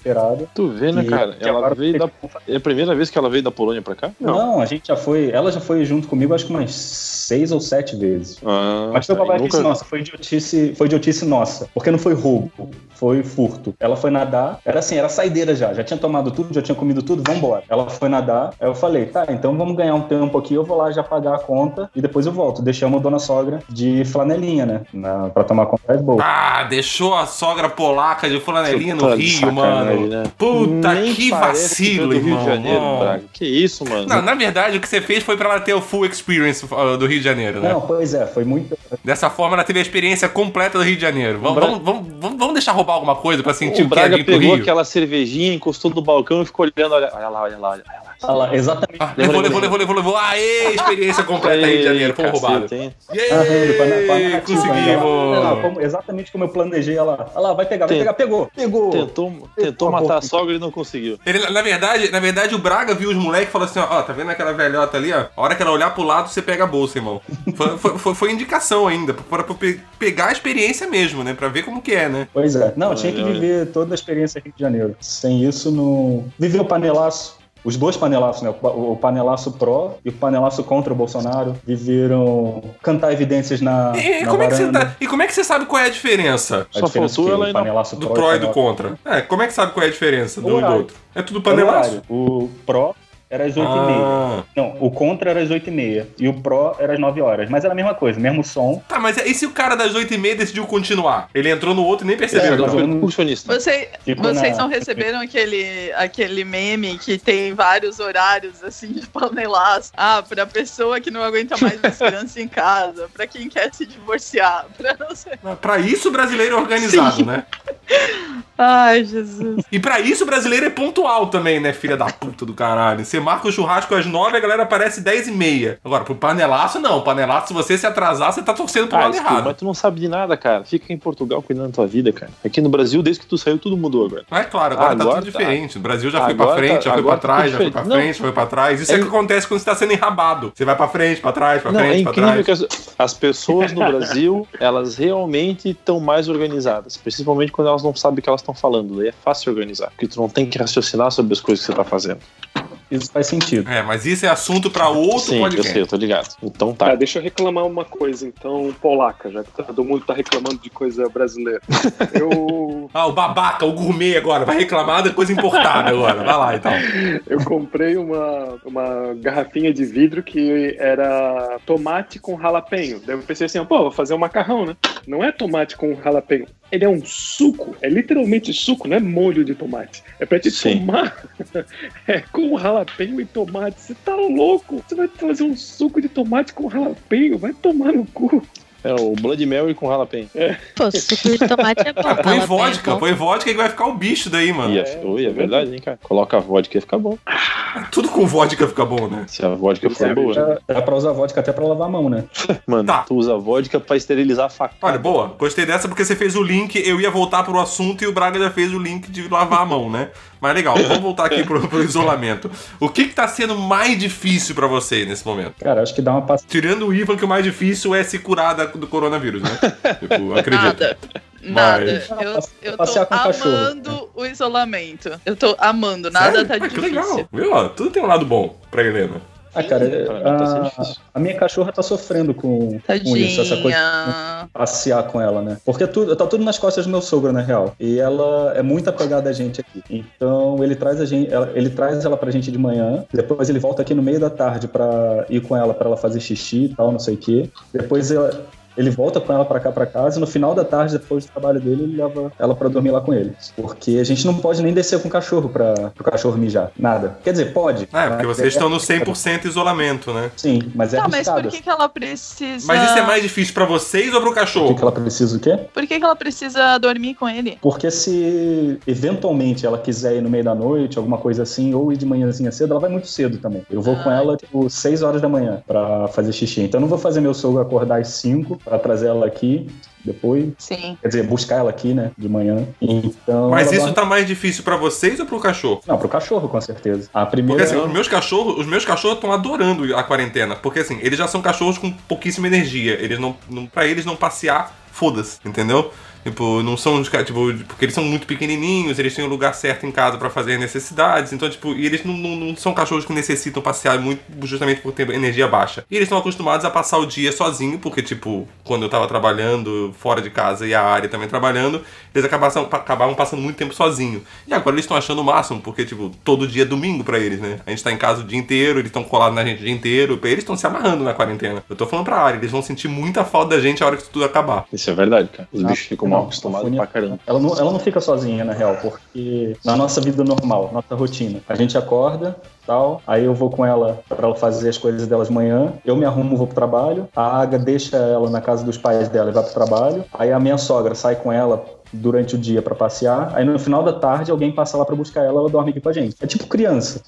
esperada. Tu vê, né, cara? Ela agora veio da. É a primeira vez que ela veio da Polônia pra cá? Não. a gente já foi. Ela já foi junto comigo, acho que umas seis ou sete vezes. Ah, Mas foi tá, e babaquice nunca- nossa, foi idiotice, foi idiotice nossa. Porque não foi roubo, foi furto. Ela foi nadar, era assim, era saideira já. Já tinha tomado tudo, já tinha comido tudo, vambora. Ela foi nadar, aí eu falei, tá, então vamos ganhar um tempo aqui, eu vou lá já pagar a conta e depois eu volto. Deixamos a dona sogra de flanelinha, né? Na, pra tomar conta das bolsas. Ah, deixou a sogra polaca de flanelinha no de Rio, mano. Né? Puta Nem que que vacilo, do Rio irmão. de Janeiro. Braga. Que isso, mano? Não, na verdade, o que você fez foi pra ela ter o full experience do Rio de Janeiro, né? Não, pois é, foi muito. Dessa forma, ela teve a experiência completa do Rio de Janeiro. Vamos, Bra- vamos, vamos, vamos, deixar roubar alguma coisa pra sentir o o, que é Braga vir pro pegou Rio. aquela cervejinha, encostou no balcão e ficou olhando, olha, olha lá, olha lá, olha lá. Olha lá, exatamente. Ah, levou, levou, levou, levou, levou. Aê, experiência completa Rio de Janeiro. Ah, pra, pra Yay, conseguimos. exatamente como eu planejei, olha lá. Olha lá, vai pegar, vai Tem- pegar, pegou, pegou. Tentou, tentou matar a sogra e não conseguiu. Ele, na, verdade, na verdade, o Braga viu os moleques e falou assim: ó, ó, tá vendo aquela velhota ali, ó? A hora que ela olhar pro lado, você pega a bolsa, irmão. Foi, foi, foi- foi indicação ainda, pra, pra pe- pegar a experiência mesmo, né? Pra ver como que é, né? Pois é. Não, tinha que Olha, viver toda a experiência Rio de Janeiro. Sem isso, não. Viver o panelaço. Os dois panelaços, né? O pa- O panelaço pró e o panelaço contra o Bolsonaro viveram cantar evidências na. E, na como é que você tá, e como é que você sabe qual é a diferença A Só diferença faltou que ela panelaço do pró e do contra? É, como é que sabe qual é a diferença do um e do outro? É tudo panelaço. O pró era às 8h30. Ah. Não, o contra era às 8h30. E o pró era às 9 horas. Mas era a mesma coisa, mesmo som. Tá, mas e se o cara das 8 e meia decidiu continuar? Ele entrou no outro e nem percebeu. É, eu- Percussionista. Você, Fico vocês na- não receberam aquele, aquele meme que tem vários horários assim de panelaço? Ah, pra pessoa que não aguenta mais descanso em casa, pra quem quer se divorciar, pra não sei. Pra isso o brasileiro é organizado, Sim. né? Ai, Jesus. E pra isso o brasileiro é pontual também, né, filha da puta do caralho? Você marca o churrasco às 9 a galera aparece 10 e meia. Agora, pro panelaço, não. Panelaço, se você se atrasar, você tá torcendo pro Ah, lado errado. mas tu não sabe de nada, cara. Fica em Portugal cuidando da tua vida, cara. Aqui no Brasil, desde que tu saiu, tudo mudou agora. Mas é claro, agora, tá Agora tudo tá. diferente. O Brasil já foi pra Agora frente, tá- já foi pra tá trás, já foi pra frente, já foi pra trás. Isso é, É- que acontece quando você tá sendo enrabado. Você vai pra frente, pra trás, pra Não, frente, é pra trás. que as, as pessoas no Brasil, elas realmente estão mais organizadas. Principalmente quando elas não sabem o que elas estão falando. Daí é fácil organizar. Porque tu não tem que raciocinar sobre as coisas que você tá fazendo. Isso faz sentido. É, mas isso é assunto pra outro Sim, eu podcast. sei, eu tô ligado. Então tá. Tá, deixa eu reclamar uma coisa, então, polaca, já que todo mundo tá reclamando de coisa brasileira. Eu, Ah, o babaca, o gourmet agora, vai reclamar da coisa importada agora. Vai lá, então. eu comprei uma, uma garrafinha de vidro que era tomate com ralapenho. Daí eu pensei assim, pô, vou fazer um macarrão, né? Não é tomate com ralapenho. Ele é um suco, é literalmente suco, não é molho de tomate. É pra te Sim. tomar é, com ralapenho e tomate. Você tá louco? Você vai fazer um suco de tomate com ralapenho? Vai tomar no cu. É o Blood Mary com jalapeno. Pô, suco de tomate é bom. Ah, põe vodka, põe vodka que vai ficar o bicho daí, mano. E é, oi, é verdade, hein, cara? Coloca a vodka e fica bom. Tudo com vodka fica bom, né? Se a vodka for boa. né? Dá, dá pra usar vodka até pra lavar a mão, né? Mano, Tá. tu usa vodka pra esterilizar a faca. Olha, boa. Gostei dessa porque você fez o link, eu ia voltar pro assunto e o Braga já fez o link de lavar a mão, né? Mas legal, vamos voltar aqui pro, pro isolamento. O que que tá sendo mais difícil pra você nesse momento? Cara, acho que dá uma passada. Tirando o Ivan, que o mais difícil é se curar da- do coronavírus, né? Tipo, acredito. Nada. Nada. Mas- Eu, eu tô cachorro. amando o isolamento. Eu tô amando. Nada Sério? tá Ah, que difícil. legal. Viu? ó, Tudo tem um lado bom pra Helena. Ah, cara, tá a, a minha cachorra tá sofrendo com, com isso, essa coisa de passear com ela, né? Porque tudo, tá tudo nas costas do meu sogro, na real. E ela é muito apegada a gente aqui. Então ele traz a gente, ela- ele traz ela pra gente de manhã, depois ele volta aqui no meio da tarde pra ir com ela pra ela fazer xixi e tal, não sei o quê. Depois ela- ele volta com ela pra cá pra casa e no final da tarde, depois do trabalho dele, ele leva ela pra dormir lá com ele. Porque a gente não pode nem descer com o cachorro pra pro cachorro mijar. Nada. Quer dizer, pode. É, porque vocês é- estão no 100% isolamento, né? Sim, mas é Tá, mas por que, que ela precisa. Mas isso é mais difícil pra vocês ou pro Por que, cachorro? que ela precisa o quê? Por que, que ela precisa dormir com ele? Porque se eventualmente ela quiser ir no meio da noite, alguma coisa assim, ou ir de manhãzinha cedo, ela vai muito cedo também. Eu vou Ah. com ela, tipo, 6 horas da manhã pra fazer xixi. Então eu não vou fazer meu sogro acordar às 5 pra trazer ela aqui depois. Sim. Quer dizer, buscar ela aqui, né, de manhã. Então. Mas isso dorme- tá mais difícil pra vocês ou pro cachorro? Não, pro cachorro, com certeza. A Porque primeira. assim, os meus cachorros, os meus cachorros estão adorando a quarentena, porque assim, eles já são cachorros com pouquíssima energia. Eles não, não para eles não passear foda-se, entendeu? Tipo, não são, de ca- tipo, porque eles são muito pequenininhos, eles têm o lugar certo em casa pra fazer necessidades, então, tipo, e eles não, não, não são cachorros que necessitam passear muito justamente por ter energia baixa. E eles estão acostumados a passar o dia sozinho, porque, tipo, quando eu tava trabalhando fora de casa e a área também trabalhando, eles acabavam, acabavam passando muito tempo sozinho. E agora eles estão achando o máximo, porque, tipo, todo dia é domingo pra eles, né? A gente tá em casa o dia inteiro, eles estão colados na gente o dia inteiro, eles estão se amarrando na quarentena. Eu tô falando pra área, eles vão sentir muita falta da gente a hora que isso tudo acabar. Isso é verdade, cara. Os Ah, bichos ficam mal acostumados a Fúnia- pra caramba. Ela não, ela não fica sozinha, na real, porque na nossa vida normal, nossa rotina, a gente acorda, tal, aí eu vou com ela pra ela fazer as coisas dela de manhã, eu me arrumo, vou pro trabalho, a Aga deixa ela na casa dos pais dela e vai pro trabalho, aí a minha sogra sai com ela durante o dia pra passear, aí no final da tarde alguém passa lá pra buscar ela, ela dorme aqui com a gente. É tipo criança.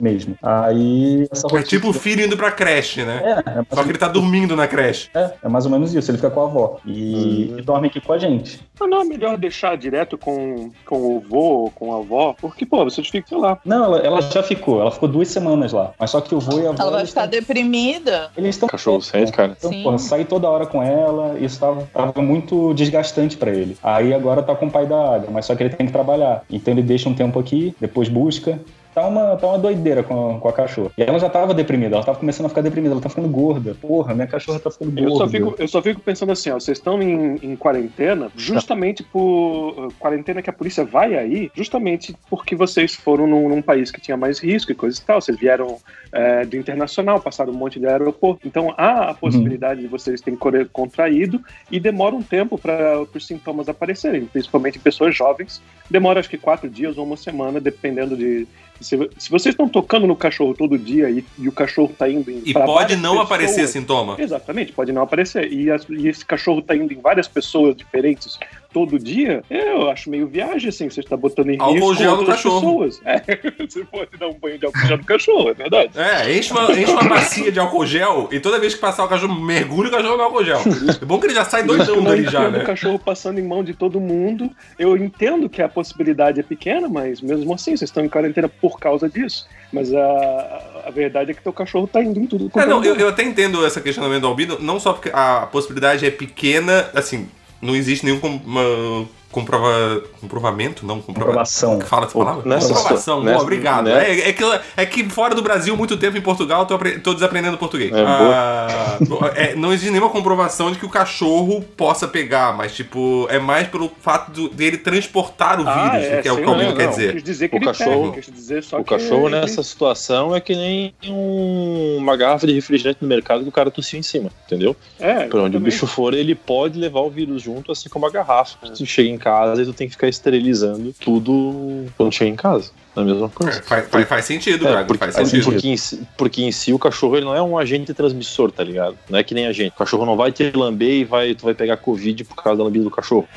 Mesmo. Aí essa É rotina- tipo o filho indo pra creche, né? É, é mais Só que ele tá dormindo na creche. É, é mais ou menos isso. Ele fica com a avó. E, e dorme aqui com a gente. Mas não é melhor deixar direto com, com o vô ou com a avó? Porque, pô, você fica, lá. Não, ela, ela já ficou. Ela ficou duas semanas lá. Mas só que o vô e a avó. Ela vai ficar tão- deprimida. Eles estão. Cachorro sente, cara. Então, Sim. porra, sair toda hora com ela, isso tava, tava muito desgastante pra ele. Aí agora tá com o pai da Águia, mas só que ele tem que trabalhar. Então ele deixa um tempo aqui, depois busca. Tá uma, tá uma doideira com a, com a cachorra. E ela já tava deprimida, ela tava começando a ficar deprimida, ela tá ficando gorda. Porra, minha cachorra tá ficando gorda. Eu só, fico, eu só fico pensando assim, ó, vocês estão em, em quarentena justamente por uh, quarentena que a polícia vai aí, justamente porque vocês foram num, num país que tinha mais risco e coisa e tal. Vocês vieram é, do internacional, passaram um monte de aeroporto. Então há a possibilidade de vocês terem contraído e demora um tempo para os sintomas aparecerem, principalmente em pessoas jovens. Demora acho que quatro dias ou uma semana, dependendo de. Se, se vocês estão tocando no cachorro todo dia e, e o cachorro tá indo em E pode não pessoas- aparecer sintoma. Exatamente, pode não aparecer. E, e esse cachorro tá indo em várias pessoas diferentes todo dia, eu acho meio viagem, assim, você está botando em Álcool risco outras cachorro. pessoas. É, você pode dar um banho de álcool gel no cachorro, é verdade. É, enche uma, enche uma bacia de álcool gel e toda vez que passar o cachorro, mergulha o cachorro no álcool gel. É bom que ele já sai eu doidão dali já, entendo o né? cachorro passando em mão de todo mundo. Eu entendo que a possibilidade é pequena, mas mesmo assim, vocês estão em quarentena por causa disso. Mas a, a verdade é que teu cachorro tá indo em tudo. É, não, eu, é eu até entendo esse questionamento do Albino, não só porque a possibilidade é pequena, assim, não existe nenhum com, uma, comprova, comprovamento, não, comprova, Comprovação. que fala essa palavra? Nessa Comprovação, nessa- obrigado. né? É, é, que, é que fora do Brasil, muito tempo em Portugal, eu tô, apre- tô desaprendendo português. É, Ah, é, não existe nenhuma comprovação de que o cachorro possa pegar, mas, tipo, é mais pelo fato do- dele transportar o vírus, Ah, que é o que o quer não. dizer. Quis dizer que O ele cachorro- pega, dizer O cachorro ele- nessa situação é que nem um- uma garrafa de refrigerante no mercado que o cara tossiu em cima, entendeu? É, Pra onde o bicho for, ele pode levar o vírus junto, assim como a garrafa. Tu chega em casa e tu tem que ficar esterilizando tudo quando chega em casa. É a mesma coisa. É, faz, faz, faz sentido, É, Braga, porque, faz porque, sentido. em si, porque em si o cachorro ele não é um agente transmissor, tá ligado? Não é que nem a gente. O cachorro não vai te lamber e vai, tu vai pegar Covid por causa da lambida do cachorro.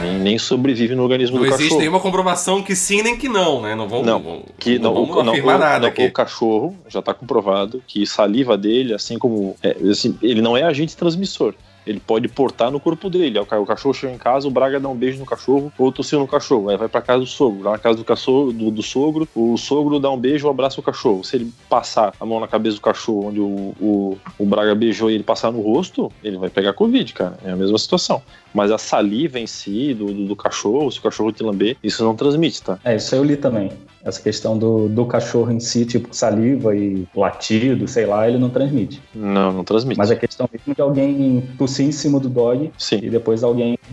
Nem, nem sobrevive no organismo Não do existe cachorro. nenhuma comprovação que sim nem que não, né? Não vamos, Não, não, Que não não, vamos o- não, afirmar o- nada não, aqui. O cachorro já está comprovado que saliva dele, assim como. é, assim, ele não é agente transmissor. Ele pode portar no corpo dele. O ca- O cachorro chega em casa, o Braga dá um beijo no cachorro, ou tossiu no cachorro. Aí vai pra casa do sogro. Na casa do, cachorro, do, do sogro, o sogro dá um beijo abraça o cachorro. Se ele passar a mão na cabeça do cachorro, onde o, o, o Braga beijou e ele passar no rosto, ele vai pegar Covid, cara. É a mesma situação. Mas a saliva em si, do, do, do cachorro, se o cachorro te lamber, isso não transmite, tá? É, isso eu li também. Essa questão do, do cachorro em si, tipo saliva e latido, sei lá, ele não transmite. Não, não transmite. Mas a questão mesmo de alguém tossir em cima do dog Sim. e depois alguém.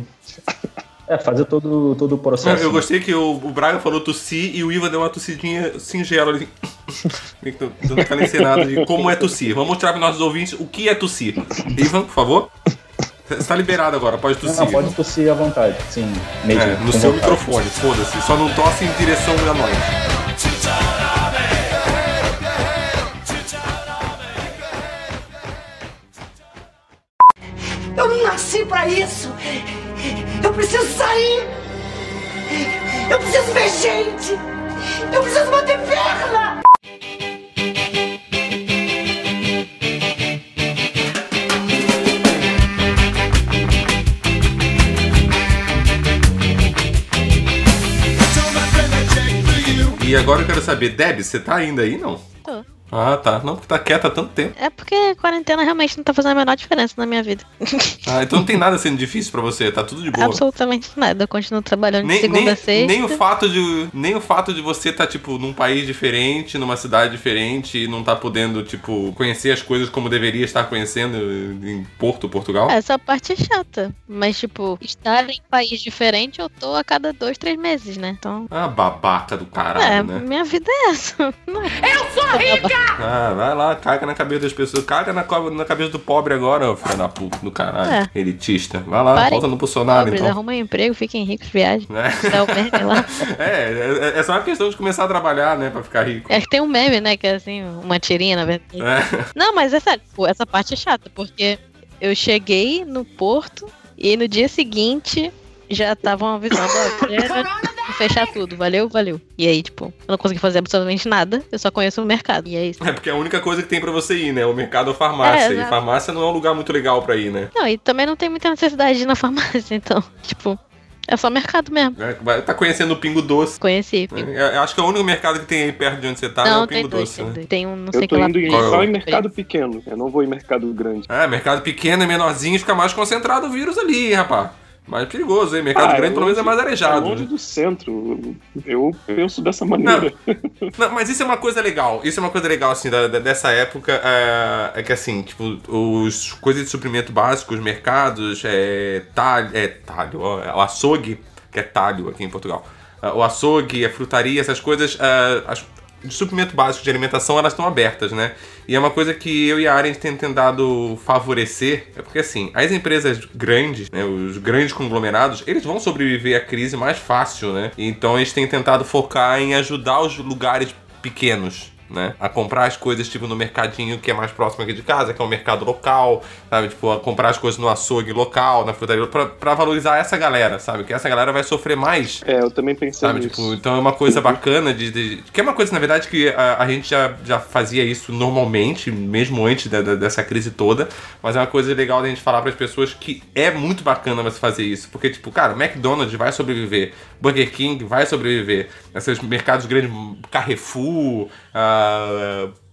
É, fazer todo, todo o processo. Eu gostei que o, o Braga falou tossir e o Ivan deu uma tossidinha singela ali. Dando aquela encenada de como é tossir. Vamos mostrar para nossos ouvintes o que é tossir. Ivan, por favor. Você está liberado agora, pode tossir. Não, pode tossir à vontade, sim. Mesmo, É, no seu vontade. microfone, foda-se. Só não tosse em direção a nós. Eu não nasci pra isso. Eu preciso sair. Eu preciso ver gente. Eu preciso bater perna. E agora eu quero saber, Deb, você tá ainda aí, não? Ah, tá. Não, porque tá quieta há tanto tempo. É porque quarentena realmente não tá fazendo a menor diferença na minha vida. Ah, então não tem nada sendo difícil pra você, tá tudo de boa. Absolutamente nada. Eu continuo trabalhando de Nem, segunda nem, a sexta. nem o fato de nem o fato de você estar tipo num país diferente, numa cidade diferente e não tá podendo tipo conhecer as coisas como deveria estar conhecendo em Porto, Portugal. Essa parte é chata. Mas, tipo, estar em país diferente eu tô a cada dois, três meses, né? Então. Ah, babaca do é, caralho, né? minha vida é essa. Não é. Eu sou rica! Ah, vai lá, caga na cabeça das pessoas. Caga na, na cabeça do pobre agora, filho da puta do caralho. É. Elitista. Vai lá, Parem, volta no Bolsonaro Pobres, então. arrumem um emprego, fiquem ricos, viagem. Né? Dá o meme lá. É, é, é só uma questão de começar a trabalhar, né, pra ficar rico. É que tem um meme, né? Que é assim, uma tirinha, na verdade. É. Não, mas é sério, pô, essa parte é chata, porque eu cheguei no porto e no dia seguinte já avisando, ó, galera, fechar tudo, valeu, valeu. E aí, tipo, eu não consegui fazer absolutamente nada, eu só conheço o mercado. E é isso. É porque é a única coisa que tem pra você ir, né? O mercado ou farmácia. É, e farmácia não é um lugar muito legal pra ir, né? Não, e também não tem muita necessidade de ir na farmácia, então, tipo, é só mercado mesmo. É, Tá conhecendo o Pingo Doce. Conheci. É, eu acho que é o único mercado que tem aí perto de onde você tá é não, o tem Pingo dois, Doce, tem né? dois. Tem um, não sei Eu que tô lá. indo em, Qual é só o- em mercado pequeno. Eu não vou em mercado grande. É, mercado pequeno e menorzinho fica mais concentrado o vírus ali, rapaz. Mais perigoso, hein? Mercado Ah, é grande pelo menos é mais arejado. É longe né? do centro. Eu penso dessa maneira. Não, mas isso é uma coisa legal. Isso é uma coisa legal, assim, da- da- dessa época. É, é que, assim, tipo, os coisas de suprimento básico, os mercados, é talho, é talho, ó, é o açougue, que é talho aqui em Portugal. Ah, O açougue, a frutaria, essas coisas, as, de suprimento básico de alimentação, elas estão abertas, né? E é uma coisa que eu e a Aren tem tentado favorecer, é porque, assim, as empresas grandes, né, os grandes conglomerados, eles vão sobreviver à crise mais fácil, né? Então eles têm tentado focar em ajudar os lugares pequenos. Né? A comprar as coisas, tipo, no mercadinho que é mais próximo aqui de casa, que é um mercado local, sabe? Tipo, a comprar as coisas no açougue local, na frutaria, pra, pra valorizar essa galera, sabe? Que essa galera vai sofrer mais É, eu também pensei Sabe, nisso. tipo, então é uma coisa bacana de, de- Que é uma coisa, na verdade, que a, a gente já, já fazia isso normalmente, mesmo antes da- da- dessa crise toda. Mas é uma coisa legal da gente falar para as pessoas que é muito bacana você fazer isso. Porque, tipo, cara, o McDonald's vai sobreviver, Burger King vai sobreviver, esses mercados grandes, Carrefour,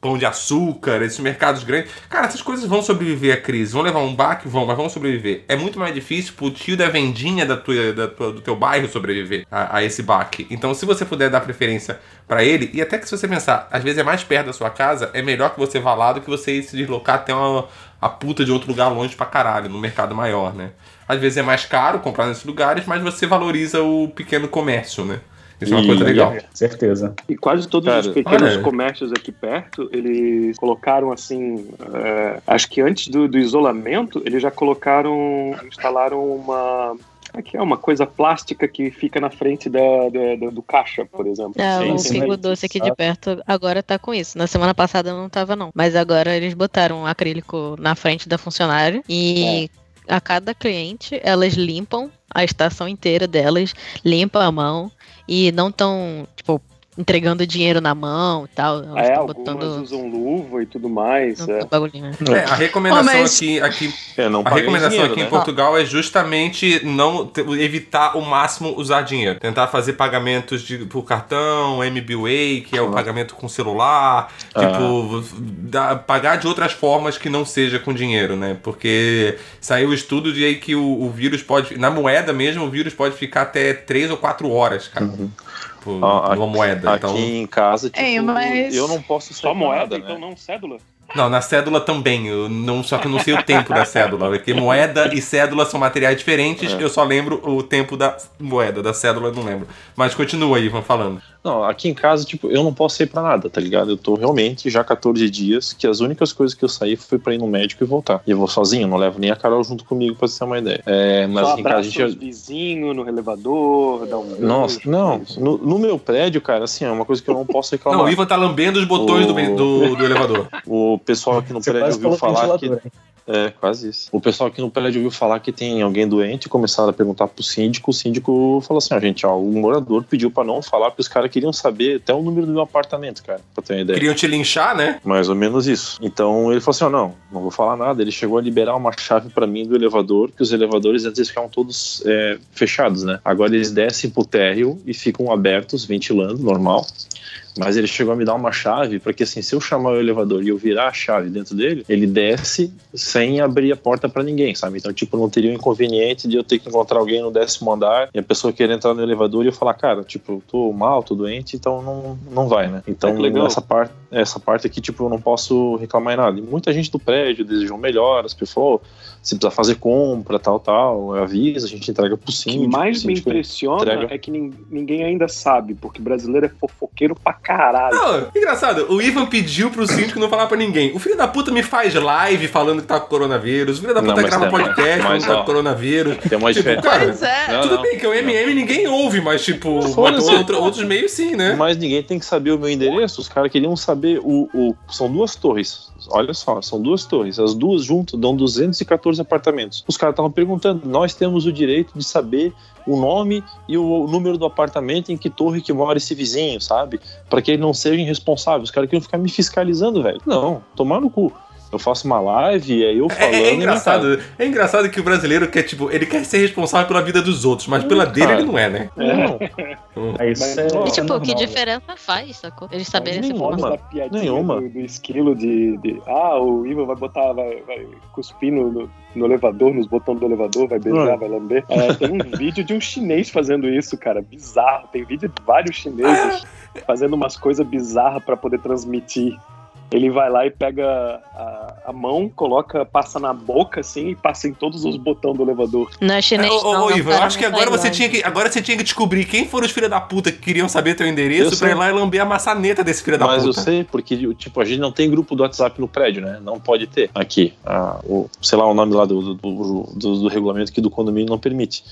Pão de Açúcar, esses mercados grandes. Cara, essas coisas vão sobreviver à crise. Vão levar um baque? Vão, mas vão sobreviver. É muito mais difícil pro tio da vendinha da tua, da tua- do teu bairro sobreviver a, a esse baque. Então, se você puder dar preferência pra ele, e até que se você pensar, às vezes é mais perto da sua casa, é melhor que você vá lá do que você se deslocar até uma, a puta de outro lugar longe pra caralho, no mercado maior, né? Às vezes é mais caro comprar nesses lugares, mas você valoriza o pequeno comércio, né? Isso é uma E- coisa legal. Certeza. E quase todos Cara, os pequenos olha. comércios aqui perto, eles colocaram assim. é, acho que antes do, do isolamento, eles já colocaram. instalaram uma. Aqui é uma coisa plástica que fica na frente da, da- da- do caixa, por exemplo. É, Sim, o Pingo Doce aqui de perto agora tá com isso. Na semana passada não tava, não. Mas agora eles botaram um acrílico na frente da funcionária e a cada cliente elas limpam a estação inteira delas, limpam a mão e não tão, tipo, entregando dinheiro na mão e tal. Elas É, algumas botando usam luva e tudo mais. é. né? É, a recomendação Oh, mas- aqui, aqui É, não A recomendação dinheiro, aqui em né? Portugal é justamente não evitar o máximo usar dinheiro. Tentar fazer pagamentos de, por cartão, MBWay, que é o pagamento com celular. Tipo, dá- pagar de outras formas que não seja com dinheiro, né? Porque saiu o estudo de aí que o, o vírus pode. Na moeda mesmo, o vírus pode ficar até 3 ou 4 horas, cara. Por, Ah, numa moeda. Aqui Então, em casa, tipo, Ei, mas- eu não posso Só moeda, nada, então né? não cédula? Não, na cédula também. Eu não, só que eu não sei o tempo da cédula. Porque moeda e cédula são materiais diferentes. Eu só lembro o tempo da moeda. Da cédula eu não lembro. Mas continua aí, vamos falando. Não, aqui em casa, tipo, eu não posso sair pra nada, tá ligado? Eu tô realmente já 14 dias que as únicas coisas que eu saí foi pra ir no médico e voltar. E eu vou sozinho, não levo nem a Carol junto comigo pra você ter uma ideia. É, mas Só aqui em casa a gente. os vizinhos no elevador, dá um Nossa, beijo, não, no, no meu prédio, cara, assim, é uma coisa que eu não posso reclamar. Não, o Ivan tá lambendo os botões do, O- do, do elevador. O pessoal aqui no Você prédio ouviu falou falar que. É, quase isso. O pessoal aqui no prédio ouviu falar que tem alguém doente, começaram a perguntar pro síndico. O síndico falou assim: ó, gente, ó, o morador pediu pra não falar, porque os caras queriam saber até o número do meu apartamento, cara, pra ter uma ideia. Queriam te linchar, né? Mais ou menos isso. Então ele falou assim: ó, não, não vou falar nada. Ele chegou a liberar uma chave pra mim do elevador, que os elevadores antes eles ficavam todos é, fechados, né? Agora eles descem pro térreo e ficam abertos, ventilando, normal. Mas ele chegou a me dar uma chave para que, assim, se eu chamar o elevador e eu virar a chave dentro dele, ele desce sem abrir a porta para ninguém, sabe? Então, tipo, não teria o inconveniente de eu ter que encontrar alguém no décimo andar e a pessoa querer entrar no elevador e eu falar, cara, tipo, tô mal, tô doente, então não, não vai, né? Então, É legal. essa parte, essa parte aqui, tipo, eu não posso reclamar em nada. E muita gente do prédio desejou melhoras, pessoal, falou, se precisa fazer compra, tal, tal, avisa, a gente entrega pro O que mais o me síndico impressiona entrega. é que nin- ninguém ainda sabe, porque brasileiro é fofoqueiro pra caralho. Não, engraçado, o Ivan pediu pro síndico não falar pra ninguém. O filho da puta me faz live falando que tá com coronavírus. O filho da Não, puta mas grava tem- podcast falando mas, que tá com coronavírus. Tem uma Tipo, diferença. cara, Pois é. Não, tudo não. bem que o MM ninguém ouve, mas tipo, Foda-se. outro- outros meios sim, né? Mas ninguém tem que saber o meu endereço. Os caras queriam saber o, o- São duas torres. Olha só, são duas torres. As duas juntas dão 214 apartamentos. Os caras estavam perguntando: nós temos o direito de saber o nome e o, número do apartamento em que torre que mora esse vizinho, sabe? Para que ele não seja irresponsável. Os caras queriam ficar me fiscalizando, velho. Não, tomar no cu. Eu faço uma live e aí eu É, falando. é não engraçado, é engraçado que o brasileiro quer, tipo, ele quer ser responsável pela vida dos outros, mas pela dele ele não é, né? Não, É, isso Mas, é, E é tipo, que diferença faz, sacou? Eles saberem essa nenhuma. informação. Do, do esquilo de, de, Ah, o Ivan vai botar, vai, vai cuspir no, no, no elevador, nos botões do elevador, vai beijar, Hum. vai lamber. É, tem um vídeo de um chinês fazendo isso, cara. Bizarro. Tem vídeo de vários chineses fazendo umas coisas bizarras pra poder transmitir. Ele vai lá e pega a, a mão, coloca, passa na boca assim e passa em todos os botões do elevador. Não é chinês, Ô, ô, não. ô, não, Ivan, eu acho que agora você, tinha que, agora você tinha que descobrir quem foram os filhos da puta que queriam saber teu Eu endereço pra ir lá e lamber a maçaneta desse filho da Mas eu puta. sei, porque, tipo, a gente não tem grupo do WhatsApp no prédio, né? Não pode ter. Aqui, ah, o, sei lá o nome lá do, do, do, do- do regulamento que do condomínio não permite.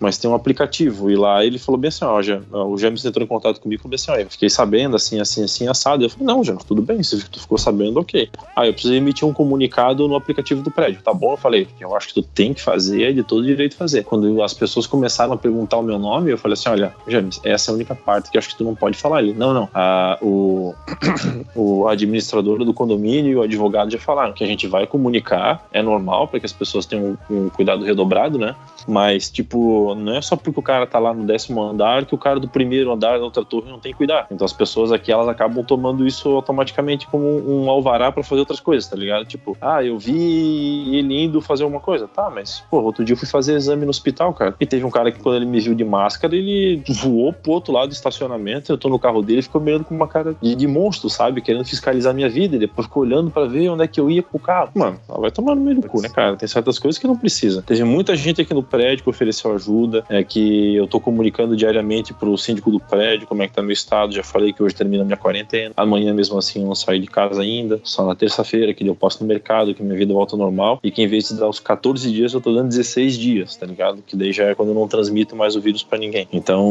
Mas tem um aplicativo, e lá ele falou bem assim, ó, já, o James entrou em contato comigo e falou assim, ó, eu fiquei sabendo, assim, assim, assim, assado. Eu falei, não, James, tudo bem, se tu ficou sabendo, ok. Aí eu precisei emitir um comunicado no aplicativo do prédio, tá bom? Eu falei, eu acho que tu tem que fazer, é de todo direito fazer. Quando as pessoas começaram a perguntar o meu nome, eu falei assim, olha, James, essa é a única parte que eu acho que tu não pode falar. Ele, não, não, ah, o, o administrador do condomínio e o advogado já falaram que a gente vai comunicar, é normal para que as pessoas tenham um, um cuidado redobrado, né? Mas, tipo, não é só porque o cara tá lá no décimo andar que o cara do primeiro andar da outra torre não tem que cuidar. Então as pessoas aqui, elas acabam tomando isso automaticamente como um alvará para fazer outras coisas, tá ligado? Tipo, ah, eu vi ele indo fazer uma coisa. Tá, mas, pô, outro dia eu fui fazer exame no hospital, cara. E teve um cara que quando ele me viu de máscara, ele voou pro outro lado do estacionamento, eu tô no carro dele e ficou me olhando com uma cara de, de monstro, sabe? Querendo fiscalizar minha vida. E depois ficou olhando para ver onde é que eu ia com o carro. Mano, vai tomar no meio do cu, né, cara? Tem certas coisas que não precisa. Teve muita gente aqui no prédio que ofereceu ajuda, é que eu tô comunicando diariamente pro síndico do prédio como é que tá meu estado. Já falei que hoje termina a minha quarentena. Amanhã mesmo assim eu não saio de casa ainda. Só na terça-feira que eu posso no mercado, que minha vida volta ao normal. E que em vez de dar os 14 dias, eu tô dando 16 dias, tá ligado? Que daí já é quando eu não transmito mais o vírus pra ninguém. Então,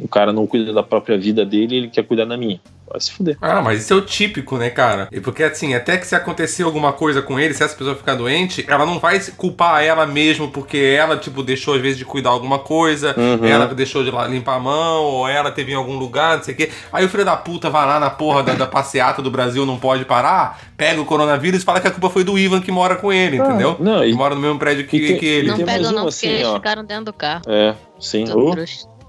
o cara não cuida da própria vida dele, ele quer cuidar da minha. Vai se fuder. Ah, mas isso é o típico, né, cara? Porque assim, até que se acontecer alguma coisa com ele, se essa pessoa ficar doente, ela não vai culpar ela mesmo porque ela, tipo, deixou às vezes de cuidar alguma coisa, Uhum. ela deixou de lá limpar a mão, ou ela teve em algum lugar, não sei o quê. Aí o filho da puta vai lá na porra da, da passeata do Brasil, não pode parar, pega o coronavírus e fala que a culpa foi do Ivan que mora com ele, Ah, entendeu? não, que e- mora no mesmo prédio que, tem- que ele. Não um não, assim, porque eles ó. ficaram dentro do carro. É, sim. Oh,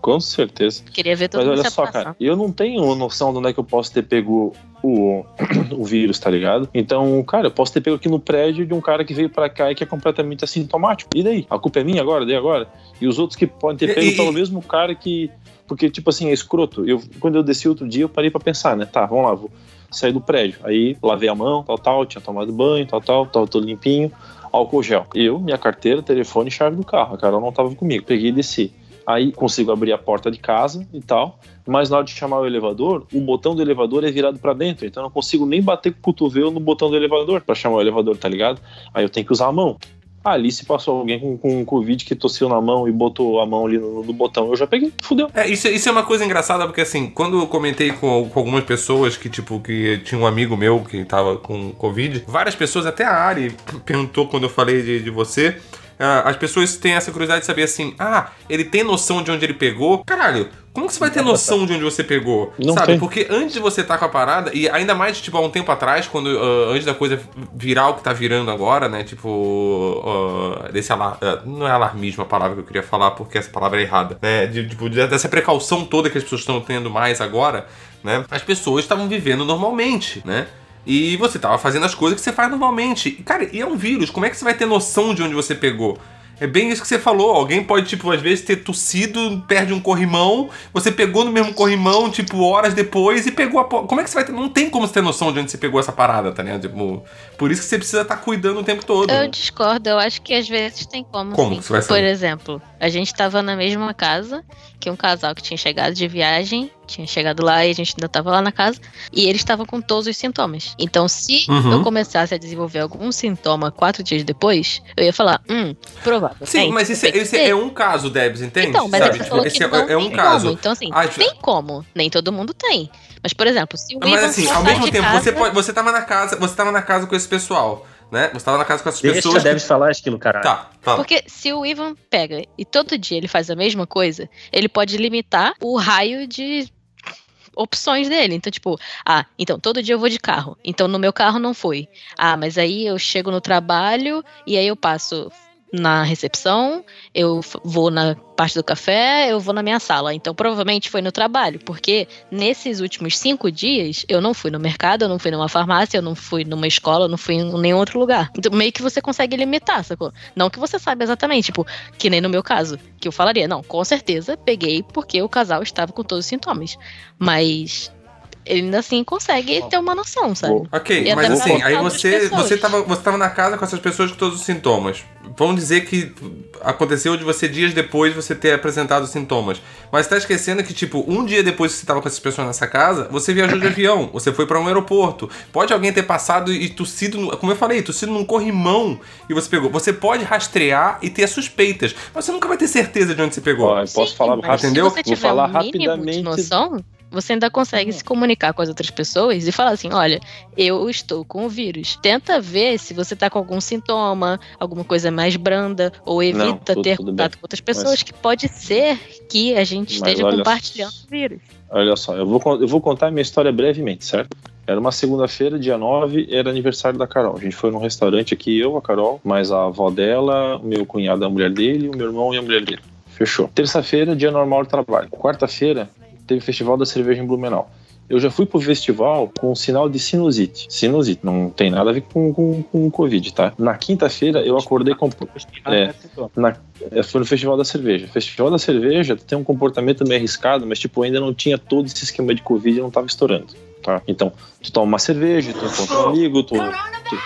com certeza. Queria ver todo Mas olha só, cara, eu não tenho noção de onde é que eu posso ter pego o, o vírus, tá ligado? Então, cara, eu posso ter pego aqui no prédio de um cara que veio pra cá e que é completamente assintomático. E daí? A culpa é minha agora? Daí agora? E os outros que podem ter pego pelo mesmo cara que. Porque, tipo assim, é escroto. Eu, quando eu desci outro dia, eu parei pra pensar, né? Tá, vamos lá, vou sair do prédio. Aí lavei a mão, tal, tal, tinha tomado banho, tal, tal, tava todo limpinho. Álcool gel. Eu, minha carteira, telefone e chave do carro. A Carol não tava comigo. Peguei e desci. Aí consigo abrir a porta de casa e tal, mas na hora de chamar o elevador, o botão do elevador é virado pra dentro, então eu não consigo nem bater com o cotovelo no botão do elevador pra chamar o elevador, tá ligado? Aí eu tenho que usar a mão. Ali se passou alguém com, com Covid que tossiu na mão e botou a mão ali no, no botão, eu já peguei, fudeu. É, isso, isso é uma coisa engraçada, porque assim, quando eu comentei com, com algumas pessoas que, tipo, que tinha um amigo meu que tava com Covid, várias pessoas, até a Ari perguntou quando eu falei de, de você. ah, as pessoas têm essa curiosidade de saber assim, ah, ele tem noção de onde ele pegou? Caralho, Como que você vai ter noção de onde você pegou? Não sabe? tem. Porque antes de você estar com a parada, e ainda mais, tipo, há um tempo atrás, quando ah, antes da coisa virar o que tá virando agora, né? Tipo, ah, desse alar... ah, não é alarmismo a palavra que eu queria falar, porque essa palavra é errada, né? De, tipo, de- dessa precaução toda que as pessoas estão tendo mais agora, né? As pessoas estavam vivendo normalmente, né? E você tava fazendo as coisas que você faz normalmente. E, cara, e é um vírus, como é que você vai ter noção de onde você pegou? É bem isso que você falou. Alguém pode, tipo, às vezes ter tossido, perde um corrimão, você pegou no mesmo corrimão, tipo, horas depois e pegou a. Como é que você vai ter. Não tem como você ter noção de onde você pegou essa parada, tá ligado? Tipo, por isso que você precisa estar cuidando o tempo todo. Eu discordo, eu acho que às vezes tem como. Como sim. que você vai Por saber? exemplo, a gente tava na mesma casa que um casal que tinha chegado de viagem, tinha chegado lá e a gente ainda tava lá na casa, e eles estavam com todos os sintomas. Então, se Uhum. eu começasse a desenvolver algum sintoma quatro dias depois, eu ia falar, hum, provável. Sim, mas esse, esse é um caso, Debs, entende? Então, mas Sabe? você Tipo, falou esse que é, não é um tem caso. como. Então, assim, Ah, tipo- tem como. Nem todo mundo tem. Mas, por exemplo, se o Mas Ivan assim, ao mesmo tempo, casa- você, pode, você tava na casa, você tava na casa com esse pessoal, né? Você tava na casa com essas Deixa pessoas. que- deve falar aquilo, caralho. Tá, fala. Porque se o Ivan pega e todo dia ele faz a mesma coisa, ele pode limitar o raio de opções dele. Então, tipo, ah, então todo dia eu vou de carro. Então no meu carro não foi. Ah, mas aí eu chego no trabalho e aí eu passo na recepção, eu vou na parte do café, eu vou na minha sala. Então provavelmente foi no trabalho, porque nesses últimos cinco dias eu não fui no mercado, eu não fui numa farmácia, eu não fui numa escola, eu não fui em nenhum outro lugar. Então meio que você consegue limitar, sacou? Não que você saiba exatamente, tipo, que nem no meu caso, que eu falaria, não, com certeza peguei porque o casal estava com todos os sintomas. Mas ele ainda assim consegue ter uma noção, sabe? Ok, E mas assim, aí você, você, tava, você tava na casa com essas pessoas com todos os sintomas. Vamos dizer que aconteceu de você dias depois você ter apresentado os sintomas. Mas você tá esquecendo que, tipo, um dia depois que você tava com essas pessoas nessa casa, você viajou de avião, você foi pra um aeroporto. Pode alguém ter passado e tossido, no- como eu falei, tossido num corrimão e você pegou. Você pode rastrear e ter suspeitas, mas você nunca vai ter certeza de onde você pegou. Ó, posso falar Mas Entendeu? Se você Vou falar um mínimo de rapidamente. noção, você ainda consegue se comunicar com as outras pessoas e falar assim: olha, eu estou com o vírus. Tenta ver se você tá com algum sintoma, alguma coisa mais branda, ou evita tudo- ter tudo contato bem. com outras pessoas, Mas- que pode ser que a gente Mas esteja compartilhando o vírus. Olha só, eu vou, eu vou contar minha história brevemente, certo? Era uma segunda-feira, dia 9, era aniversário da Carol. A gente foi num restaurante aqui, eu, a Carol, mais a avó dela, o meu cunhado, a mulher dele, o meu irmão e a mulher dele. Fechou. Terça-feira, dia normal de trabalho. Quarta-feira, teve Festival da Cerveja em Blumenau. Eu já fui pro festival com um sinal de sinusite. Sinusite, não tem nada a ver com, com, com Covid, tá? Na quinta-feira, eu acordei com. É, na, é, foi no Festival da Cerveja. Festival da Cerveja tem um comportamento meio arriscado, mas tipo, ainda não tinha todo esse esquema de Covid e não tava estourando, tá? Então, tu toma uma cerveja, tu encontra um amigo, tu... tu-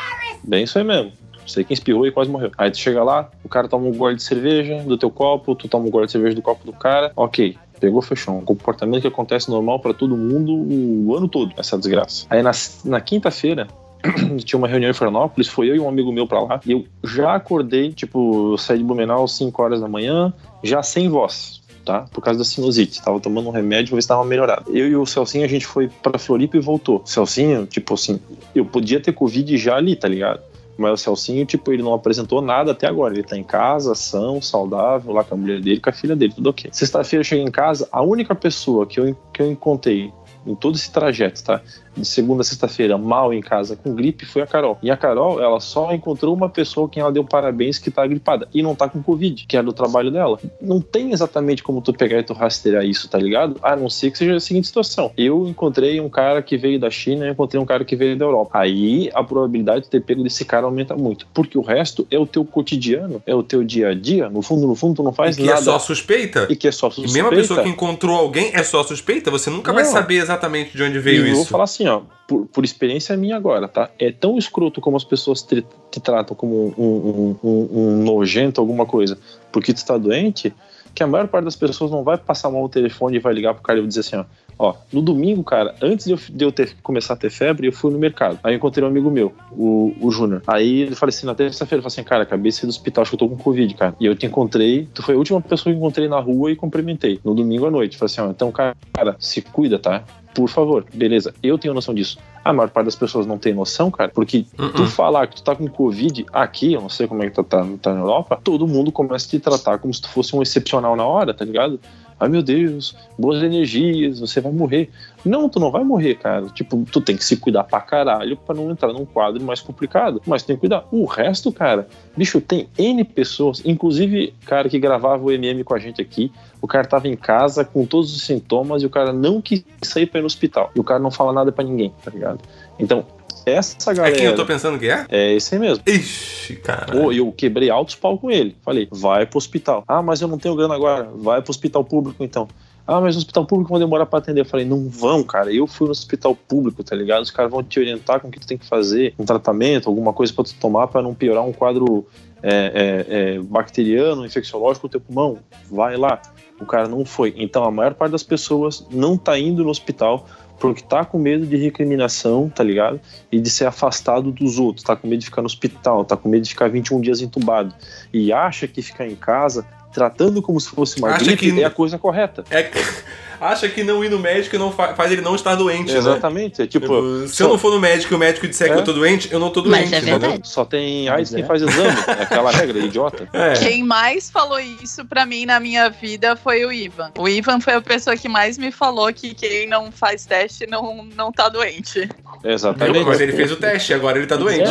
Bem isso aí mesmo. Sei quem espirrou e quase morreu. Aí tu chega lá, o cara toma um gole de cerveja do teu copo, tu toma um gole de cerveja do copo do cara, ok. Pegou, fechou. Um comportamento que acontece normal pra todo mundo o ano todo, essa desgraça. Aí na, na quinta-feira, tinha uma reunião em Florianópolis, foi eu e um amigo meu pra lá, e eu já acordei, tipo, eu saí de Blumenau às 5 horas da manhã, já sem voz, tá? Por causa da sinusite. Tava tomando um remédio ver se tava melhorado. Eu e o Celcinho, a gente foi pra Floripa e voltou. Celcinho, tipo assim, eu podia ter Covid já ali, tá ligado? Mas o Celcinho, tipo, ele não apresentou nada até agora. Ele tá em casa, são, saudável, lá com a mulher dele, com a filha dele, tudo ok. Sexta-feira eu cheguei em casa, a única pessoa que eu, que eu encontrei em todo esse trajeto, tá? De segunda a sexta-feira, mal em casa com gripe, foi a Carol. E a Carol, ela só encontrou uma pessoa quem ela deu parabéns que tá gripada. E não tá com Covid, que era do trabalho dela. Não tem exatamente como tu pegar e tu rastrear isso, tá ligado? A não ser que seja a seguinte situação. Eu encontrei um cara que veio da China, eu encontrei um cara que veio da Europa. Aí a probabilidade de ter pego desse cara aumenta muito. Porque o resto é o teu cotidiano, é o teu dia a dia. No fundo, no fundo, tu não E faz que nada. é só suspeita? E que é só E suspeita. mesmo a pessoa que encontrou alguém é só suspeita, você nunca vai Não. saber exatamente de onde veio e eu isso. vou falar assim, ó, por, por experiência minha agora, tá? É tão escroto como as pessoas te, te tratam como um, um, um- um nojento, alguma coisa, porque tu está doente, que a maior parte das pessoas não vai passar mal o telefone e vai ligar pro cara e dizer assim, ó, ó, no domingo, cara, antes de eu, de eu ter, começar a ter febre, eu fui no mercado. Aí eu encontrei um amigo meu, o, o Júnior. Aí ele falou assim, na terça-feira, ele falou assim, cara, acabei de sair do hospital, acho que eu tô com Covid, cara. E eu te encontrei, tu foi a última pessoa que eu encontrei na rua e cumprimentei, no domingo à noite. Falei assim, ó, então, cara, se cuida, tá? Por favor, beleza, eu tenho noção disso. A maior parte das pessoas não tem noção, cara, porque Uh-uh. tu falar que tu tá com Covid aqui, eu não sei como é que tu tá, tá na Europa, todo mundo começa a te tratar como se tu fosse um excepcional na hora, tá ligado? Ai meu Deus, boas energias, você vai morrer. Não, tu não vai morrer, cara. Tipo, tu tem que se cuidar pra caralho pra não entrar num quadro mais complicado. Mas tem que cuidar. O resto, cara, bicho, tem N pessoas, inclusive, cara, que gravava o MM com a gente aqui. O cara tava em casa com todos os sintomas e o cara não quis sair pra ir no hospital. E o cara não fala nada pra ninguém, tá ligado? Então, essa É galera. quem eu tô pensando que é? É esse aí mesmo. Ixi, cara. Pô, eu quebrei altos pau com ele. Falei, vai pro hospital. Ah, mas eu não tenho grana agora. Vai pro hospital público então. Ah, mas no hospital público vão demorar pra atender. Eu falei, não vão, cara. Eu fui no hospital público, tá ligado? Os caras vão te orientar com o que tu tem que fazer, um tratamento, alguma coisa pra tu tomar pra não piorar um quadro é, é, é, bacteriano, infecciológico do teu pulmão. Vai lá. O cara não foi. Então a maior parte das pessoas não tá indo no hospital porque tá com medo de recriminação, tá ligado? E de ser afastado dos outros, tá com medo de ficar no hospital, tá com medo de ficar 21 dias entubado. E acha que ficar em casa, tratando como se fosse uma Acha gripe, que- é a coisa correta. É, acha que não ir no médico não fa- faz ele não estar doente, né? Exatamente. É tipo. Se eu não for no médico e o médico disser que É. eu tô doente, eu não tô Mas doente. é entendeu? verdade. Só tem AIDS Mas quem é. faz exame. É aquela regra idiota. É. Quem mais falou isso pra mim na minha vida foi o Ivan. O Ivan foi a pessoa que mais me falou que quem não faz teste não, não tá doente. Exatamente. Mas ele fez o teste, agora ele tá doente.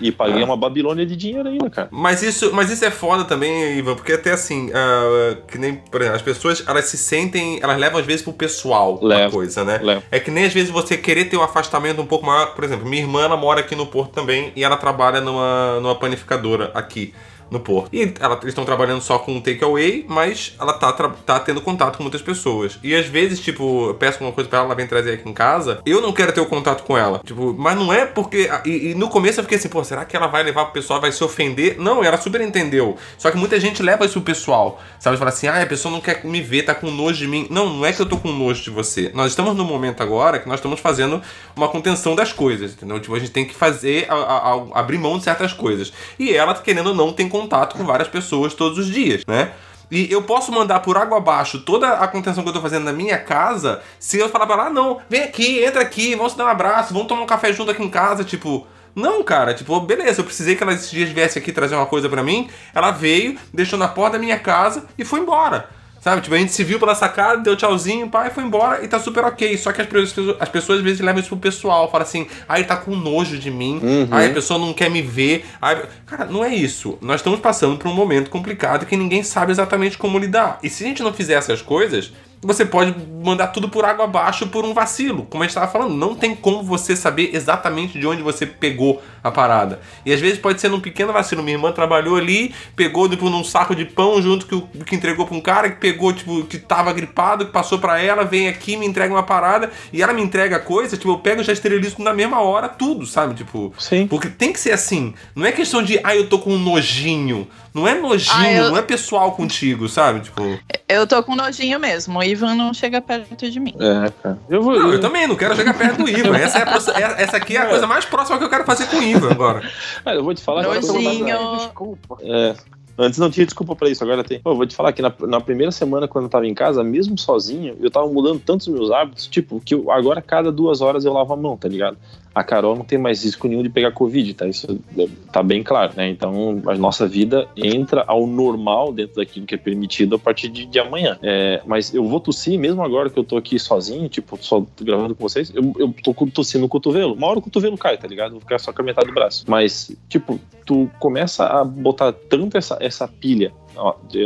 E paguei uma Babilônia de dinheiro ainda, cara. Mas isso, mas isso é foda também, Ivan, porque até assim, ah, que nem, por exemplo, as pessoas, elas se sentem, elas levam às vezes pro pessoal a Leva. coisa, né? Leva. É que nem às vezes você querer ter um afastamento um pouco maior. Por exemplo, minha irmã, ela mora aqui no Porto também e ela trabalha numa, numa panificadora aqui no Porto. E ela- eles estão trabalhando só com takeaway, mas ela tá, tá tendo contato com muitas pessoas. E às vezes, tipo, eu peço alguma coisa pra ela, ela vem trazer aqui em casa, eu não quero ter o contato com ela. Tipo, mas não é porque. E, e no começo eu fiquei assim, pô, será que ela vai levar pro pessoal, vai se ofender? Não, ela super entendeu. Só que muita gente leva isso pro pessoal. Sabe? Fala assim, ah, a pessoa não quer me ver, tá com nojo de mim. Não, não é que eu tô com nojo de você. Nós estamos no momento agora que nós estamos fazendo uma contenção das coisas, entendeu? Tipo, a gente tem que fazer, a- a- a- abrir mão de certas coisas. E ela, querendo ou não, tem contato com várias pessoas todos os dias, né? E eu posso mandar por água abaixo toda a contenção que eu tô fazendo na minha casa se eu falar pra ela, ah, não, vem aqui, entra aqui, vamos dar um abraço, vamos tomar um café junto aqui em casa, tipo. Não, cara, tipo, beleza, eu precisei que ela esses dias viesse aqui trazer uma coisa pra mim. Ela veio, deixou na porta da minha casa e foi embora. Sabe? Tipo, a gente se viu pela sacada, deu tchauzinho, pai, foi embora e tá super ok. Só que as pessoas, as pessoas às vezes levam isso pro pessoal, fala assim, ai, tá com nojo de mim, Uhum. ai, a pessoa não quer me ver. Ai, cara, não é isso. Nós estamos passando por um momento complicado que ninguém sabe exatamente como lidar. E se a gente não fizer essas coisas, você pode mandar tudo por água abaixo por um vacilo. Como a gente estava falando, não tem como você saber exatamente de onde você pegou a parada. E às vezes pode ser num pequeno vacilo. Minha irmã trabalhou ali, pegou tipo, num saco de pão junto que, o- que entregou pra um cara que pegou, tipo, que tava gripado, que passou pra ela, vem aqui, me entrega uma parada e ela me entrega a coisa, tipo, eu pego e já esterilizo na mesma hora tudo, sabe? Tipo, Sim. porque tem que ser assim. Não é questão de, ah, eu tô com um nojinho. Não é nojinho, Ah, eu- não é pessoal contigo, sabe? Tipo. Eu tô com nojinho mesmo. O Ivan não chega perto de mim. É, cara. Eu vou. Não, eu também não quero chegar perto do Ivan. Essa, é a é- essa aqui é a coisa mais próxima que eu quero fazer com o Ivan agora. Cara, eu vou te falar agora. Nojinho. Desculpa. É. Antes não tinha desculpa pra isso, agora tem. Pô, eu vou te falar que na, na primeira semana, quando eu tava em casa, mesmo sozinho, eu tava mudando tantos meus hábitos, tipo, que eu, agora cada duas horas eu lavo a mão, tá ligado? A Carol não tem mais risco nenhum de pegar Covid, tá? Isso é- tá bem claro, né? Então a nossa vida entra ao normal dentro daquilo que é permitido a partir de, de amanhã. É, mas eu vou tossir, mesmo agora que eu tô aqui sozinho, tipo, só gravando com vocês, eu, eu tô tossindo no cotovelo. Uma hora o cotovelo cai, tá ligado? Vou ficar só com a metade do braço. Mas, tipo, tu começa a botar tanto essa, essa pilha.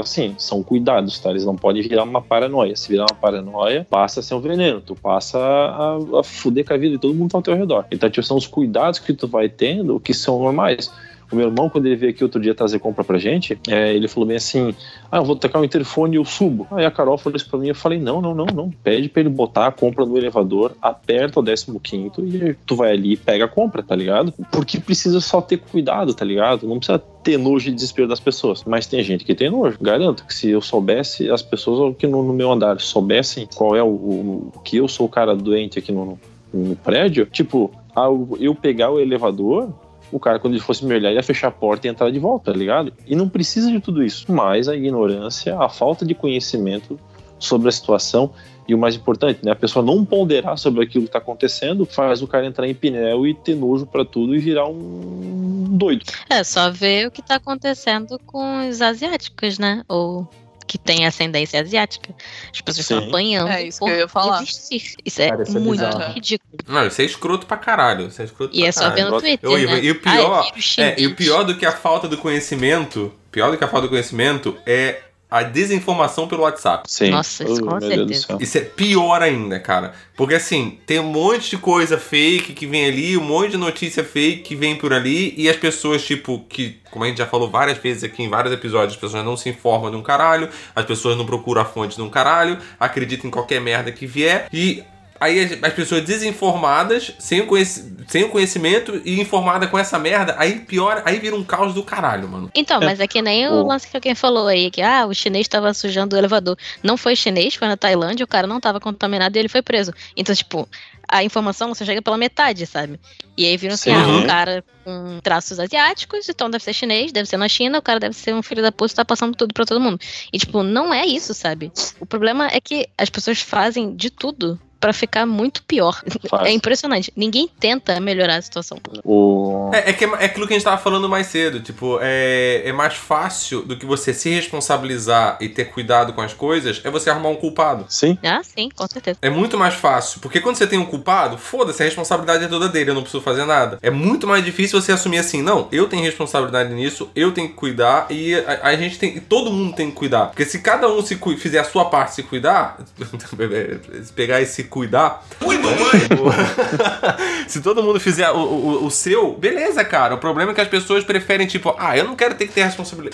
Assim, são cuidados, tá? Eles não podem virar uma paranoia. Se virar uma paranoia, passa a ser um veneno. Tu passa a, a fuder com a vida de todo mundo tá ao teu redor. Então, tipo, são os cuidados que tu vai tendo que são normais. O meu irmão, quando ele veio aqui outro dia trazer compra pra gente, é, ele falou bem assim: Ah, eu vou tocar o interfone e eu subo. Aí a Carol falou isso pra mim, eu falei: Não, não, não, não. Pede pra ele botar a compra no elevador, aperta o 15 e tu vai ali e pega a compra, tá ligado? Porque precisa só ter cuidado, tá ligado? Não precisa ter nojo e desespero das pessoas. Mas tem gente que tem nojo. Garanto que se eu soubesse, as pessoas aqui no, no meu andar soubessem qual é o, o- o que eu sou o cara doente aqui no, no prédio, tipo, ao eu pegar o elevador, o cara, quando ele fosse me olhar, ia fechar a porta e entrar de volta, tá ligado? E não precisa de tudo isso. Mas a ignorância, a falta de conhecimento sobre a situação. E o mais importante, né? A pessoa não ponderar sobre aquilo que está acontecendo faz o cara entrar em pinel e ter nojo para tudo e virar um doido. É só ver o que tá acontecendo com os asiáticos, né? Ou que tem ascendência asiática. As pessoas estão apanhando É isso por que eu ia falar. existir. Isso é Cara, isso é muito bizarro. ridículo. Não, isso é escroto pra caralho. Isso é escroto E pra é só caralho. ver no Twitter, Eu- e- né? E o pior, Ai, vírus é, e o pior do que a falta do conhecimento, pior do que a falta do conhecimento é a desinformação pelo WhatsApp. Sim. Nossa, isso Oh, com certeza. Isso é pior ainda, cara. Porque assim, tem um monte de coisa fake que vem ali, um monte de notícia fake que vem por ali, e as pessoas, tipo, que, como a gente já falou várias vezes aqui em vários episódios, as pessoas não se informam de um caralho, as pessoas não procuram a fonte de um caralho, acreditam em qualquer merda que vier, e. Aí as, as pessoas desinformadas, sem o, conheci- sem o conhecimento e informada com essa merda, aí pior, aí vira um caos do caralho, mano. Então, mas é que nem o lance que alguém falou aí, que ah, o chinês estava sujando o elevador. Não foi chinês, foi na Tailândia, o cara não estava contaminado e ele foi preso. Então, tipo, a informação só chega pela metade, sabe? E aí viram assim, Sim. ah, um cara com traços asiáticos, então deve ser chinês, deve ser na China, o cara deve ser um filho da puta e tá passando tudo pra todo mundo. E, tipo, não é isso, sabe? O problema é que as pessoas fazem de tudo pra ficar muito pior. Faz. É impressionante. Ninguém tenta melhorar a situação. O... É, é que é aquilo que a gente tava falando mais cedo, tipo, é, é mais fácil do que você se responsabilizar e ter cuidado com as coisas, é você arrumar um culpado. Sim. Ah, sim, com certeza. É muito mais fácil, porque quando você tem um culpado, foda-se, a responsabilidade é toda dele, eu não preciso fazer nada. É muito mais difícil você assumir assim, não, eu tenho responsabilidade nisso, eu tenho que cuidar e a, a gente tem, todo mundo tem que cuidar. Porque se cada um se cu- fizer a sua parte se cuidar, pegar esse cuidar, se todo mundo fizer o, o, o seu, beleza, cara. O problema é que as pessoas preferem, tipo, ah, eu não quero ter que ter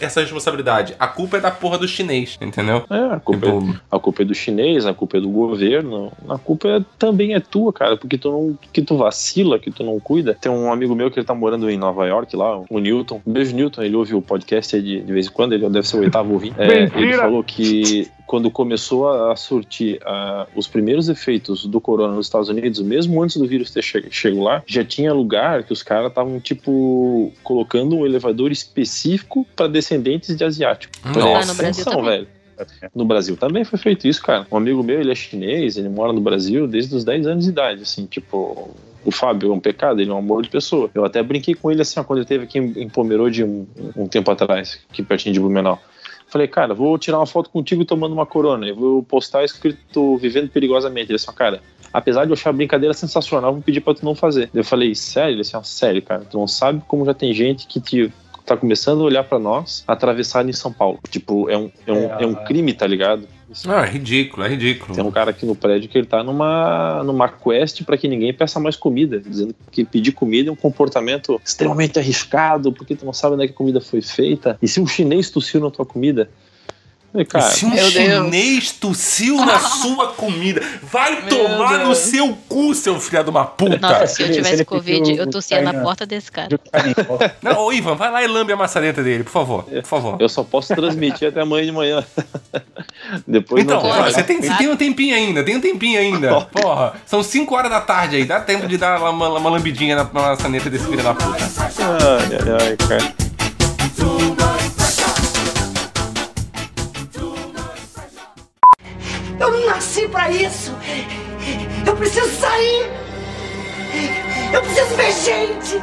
essa responsabilidade. A culpa é da porra do chinês, entendeu? É, a culpa, Tipo, é, a culpa é do chinês, a culpa é do governo, a culpa é- também é tua, cara, porque tu não, que tu vacila, que tu não cuida. Tem um amigo meu que ele tá morando em Nova York lá, o Newton. Um beijo, Newton, ele ouve o podcast aí de, de vez em quando, ele deve ser o oitavo ouvinte. É, ele falou que quando começou a, surtir os primeiros efeitos do corona nos Estados Unidos, mesmo antes do vírus ter che chego lá, já tinha lugar que os caras estavam, tipo, colocando um elevador específico para descendentes de asiáticos. Nossa. Ah, no Brasil Atenção, também. velho. No Brasil também foi feito isso, cara. Um amigo meu, ele é chinês, ele mora no Brasil desde os 10 anos de idade, assim, tipo... O Fábio é um pecado, ele é um amor de pessoa. Eu até brinquei com ele, assim, ó, quando ele esteve aqui em em Pomerode um, um tempo atrás, aqui pertinho de Blumenau. Falei, cara, vou tirar uma foto contigo tomando uma corona. Eu vou postar escrito Vivendo Perigosamente. Ele disse, cara, apesar de eu achar a brincadeira sensacional, vou pedir pra tu não fazer. Eu falei, sério? Ele disse, sério, cara, tu não sabe como já tem gente que te tá começando a olhar pra nós atravessar em São Paulo. Tipo, é um, é um, é um crime, tá ligado? Não, é ridículo, é ridículo. Tem um cara aqui no prédio que ele tá numa, numa quest pra que ninguém peça mais comida, dizendo que pedir comida é um comportamento extremamente arriscado, porque tu não sabe onde é que a comida foi feita. E se um chinês tossiu na tua comida? E cara, se um Deus. chinês tossiu na sua comida, vai Meu tomar no Deus. seu cu, seu filho de uma puta. Nossa, se eu se tivesse Covid, eu tossia na porta desse cara. Não, ô Ivan, vai lá e lambe a maçaneta dele, por favor. Por favor. eu só posso transmitir até amanhã de manhã. Depois Então, não ó, você tem, você tem um tempinho ainda, tem um tempinho ainda. Porra, são 5 horas da tarde aí, dá tempo de dar uma, uma lambidinha na, na maçaneta desse filho da puta. Ai, ai, ai, cara. Eu não nasci pra isso. Eu preciso sair. Eu preciso ver gente.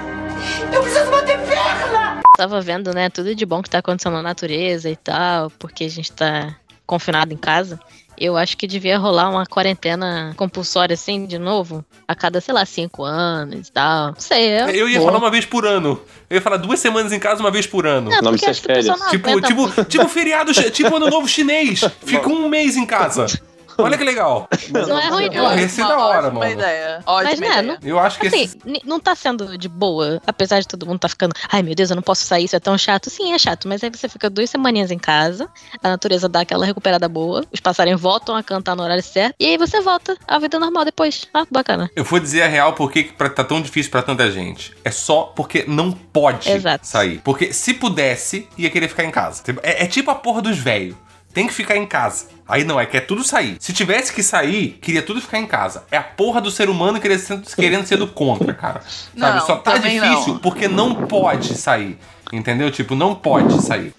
Eu preciso bater perna. Tava vendo, né, tudo de bom que tá acontecendo na natureza e tal, porque a gente tá confinado em casa. Eu acho que devia rolar uma quarentena compulsória assim, de novo, a cada, sei lá, cinco anos e tal. Não sei, é Eu ia bom. falar uma vez por ano. Eu ia falar duas semanas em casa, uma vez por ano. Não, Nome porque dessas férias. não Tipo, tipo, tipo feriado, tipo ano novo chinês. Fica um mês em casa. Olha que legal. Não é ruim, não. Esse é uma da hora, ótima mano. ideia. Ótima Mas, né, ideia. não- Eu acho que Assim, esse... não tá sendo de boa, apesar de todo mundo tá ficando, ai meu Deus, eu não posso sair, isso é tão chato. Sim, é chato, mas aí você fica duas semaninhas em casa, a natureza dá aquela recuperada boa, os passarinhos voltam a cantar no horário certo, e aí você volta à vida normal depois. Ah, bacana. Eu vou dizer a real porque tá tão difícil pra tanta gente. É só porque não pode Exato. sair. Porque se pudesse, ia querer ficar em casa. É, é tipo a porra dos velhos. Tem que ficar em casa. Aí não, é quer tudo sair. Se tivesse que sair, queria tudo ficar em casa. É a porra do ser humano querendo ser, querendo ser do contra, cara. Sabe? Não, Só tá difícil não. porque não pode sair. Entendeu? Tipo, não pode sair.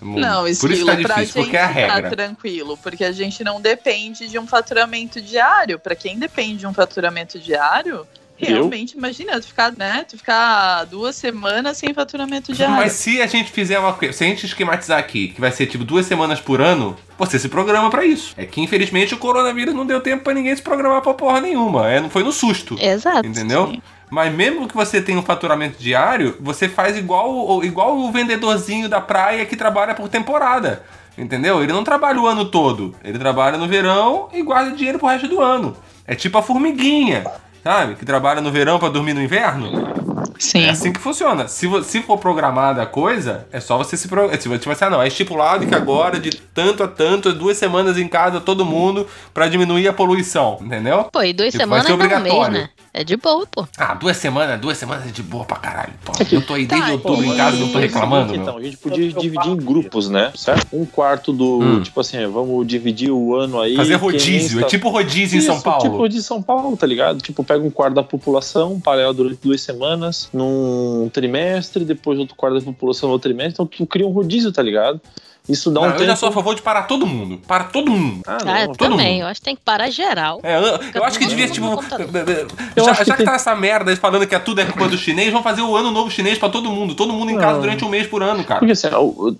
Não, Por esquilo, isso que tá pra difícil, gente porque é a regra. tá tranquilo, porque a gente não depende de um faturamento diário. Pra quem depende de um faturamento diário, realmente, imagina, tu ficar, né, tu ficar duas semanas sem faturamento diário. Mas se a gente fizer uma coisa, se a gente esquematizar aqui, que vai ser tipo duas semanas por ano, você se programa pra isso. É que infelizmente o coronavírus não deu tempo pra ninguém se programar pra porra nenhuma. É, não foi no susto. Exato. Entendeu? Mas mesmo que você tenha um faturamento diário, você faz igual, igual o vendedorzinho da praia que trabalha por temporada. Entendeu? Ele não trabalha o ano todo. Ele trabalha no verão e guarda dinheiro pro resto do ano. É tipo a formiguinha, sabe? Que trabalha no verão pra dormir no inverno. Sim. É assim que funciona. Se, se for programada a coisa, é só você se programar. Se você tipo assim, ah, não, é estipulado que agora, de tanto a tanto, duas semanas em casa, todo mundo, pra diminuir a poluição. Entendeu? Pô, e duas Tipo, semanas ser dá um mês, obrigatório. né? É de boa, pô. Ah, duas semanas, duas semanas é de boa pra caralho. Pô, eu tô aí desde Tá, outubro em casa, não tô reclamando, meu. Então, a gente podia dividir em grupos, né? Certo? Um quarto do. Hum. Tipo assim, vamos dividir o ano aí. Fazer rodízio, é está- tipo rodízio em Isso, São Paulo. Tipo rodízio em São Paulo, tá ligado? Tipo, pega um quarto da população, paralela durante duas semanas, num trimestre, depois outro quarto da população no outro trimestre. Então tu cria um rodízio, tá ligado? Isso dá Não, um eu tempo. já sou a favor de parar todo mundo. Para todo mundo. Ah, Ah, eu não. todo também. mundo. Eu acho que tem que parar geral. É, eu, eu acho que devia, tipo. Eu Já, que já que tem- tá essa merda aí falando que é tudo é culpa do chinês, vamos fazer o ano novo chinês pra todo mundo. Todo mundo em casa Não. durante um mês por ano, cara. Porque assim, o-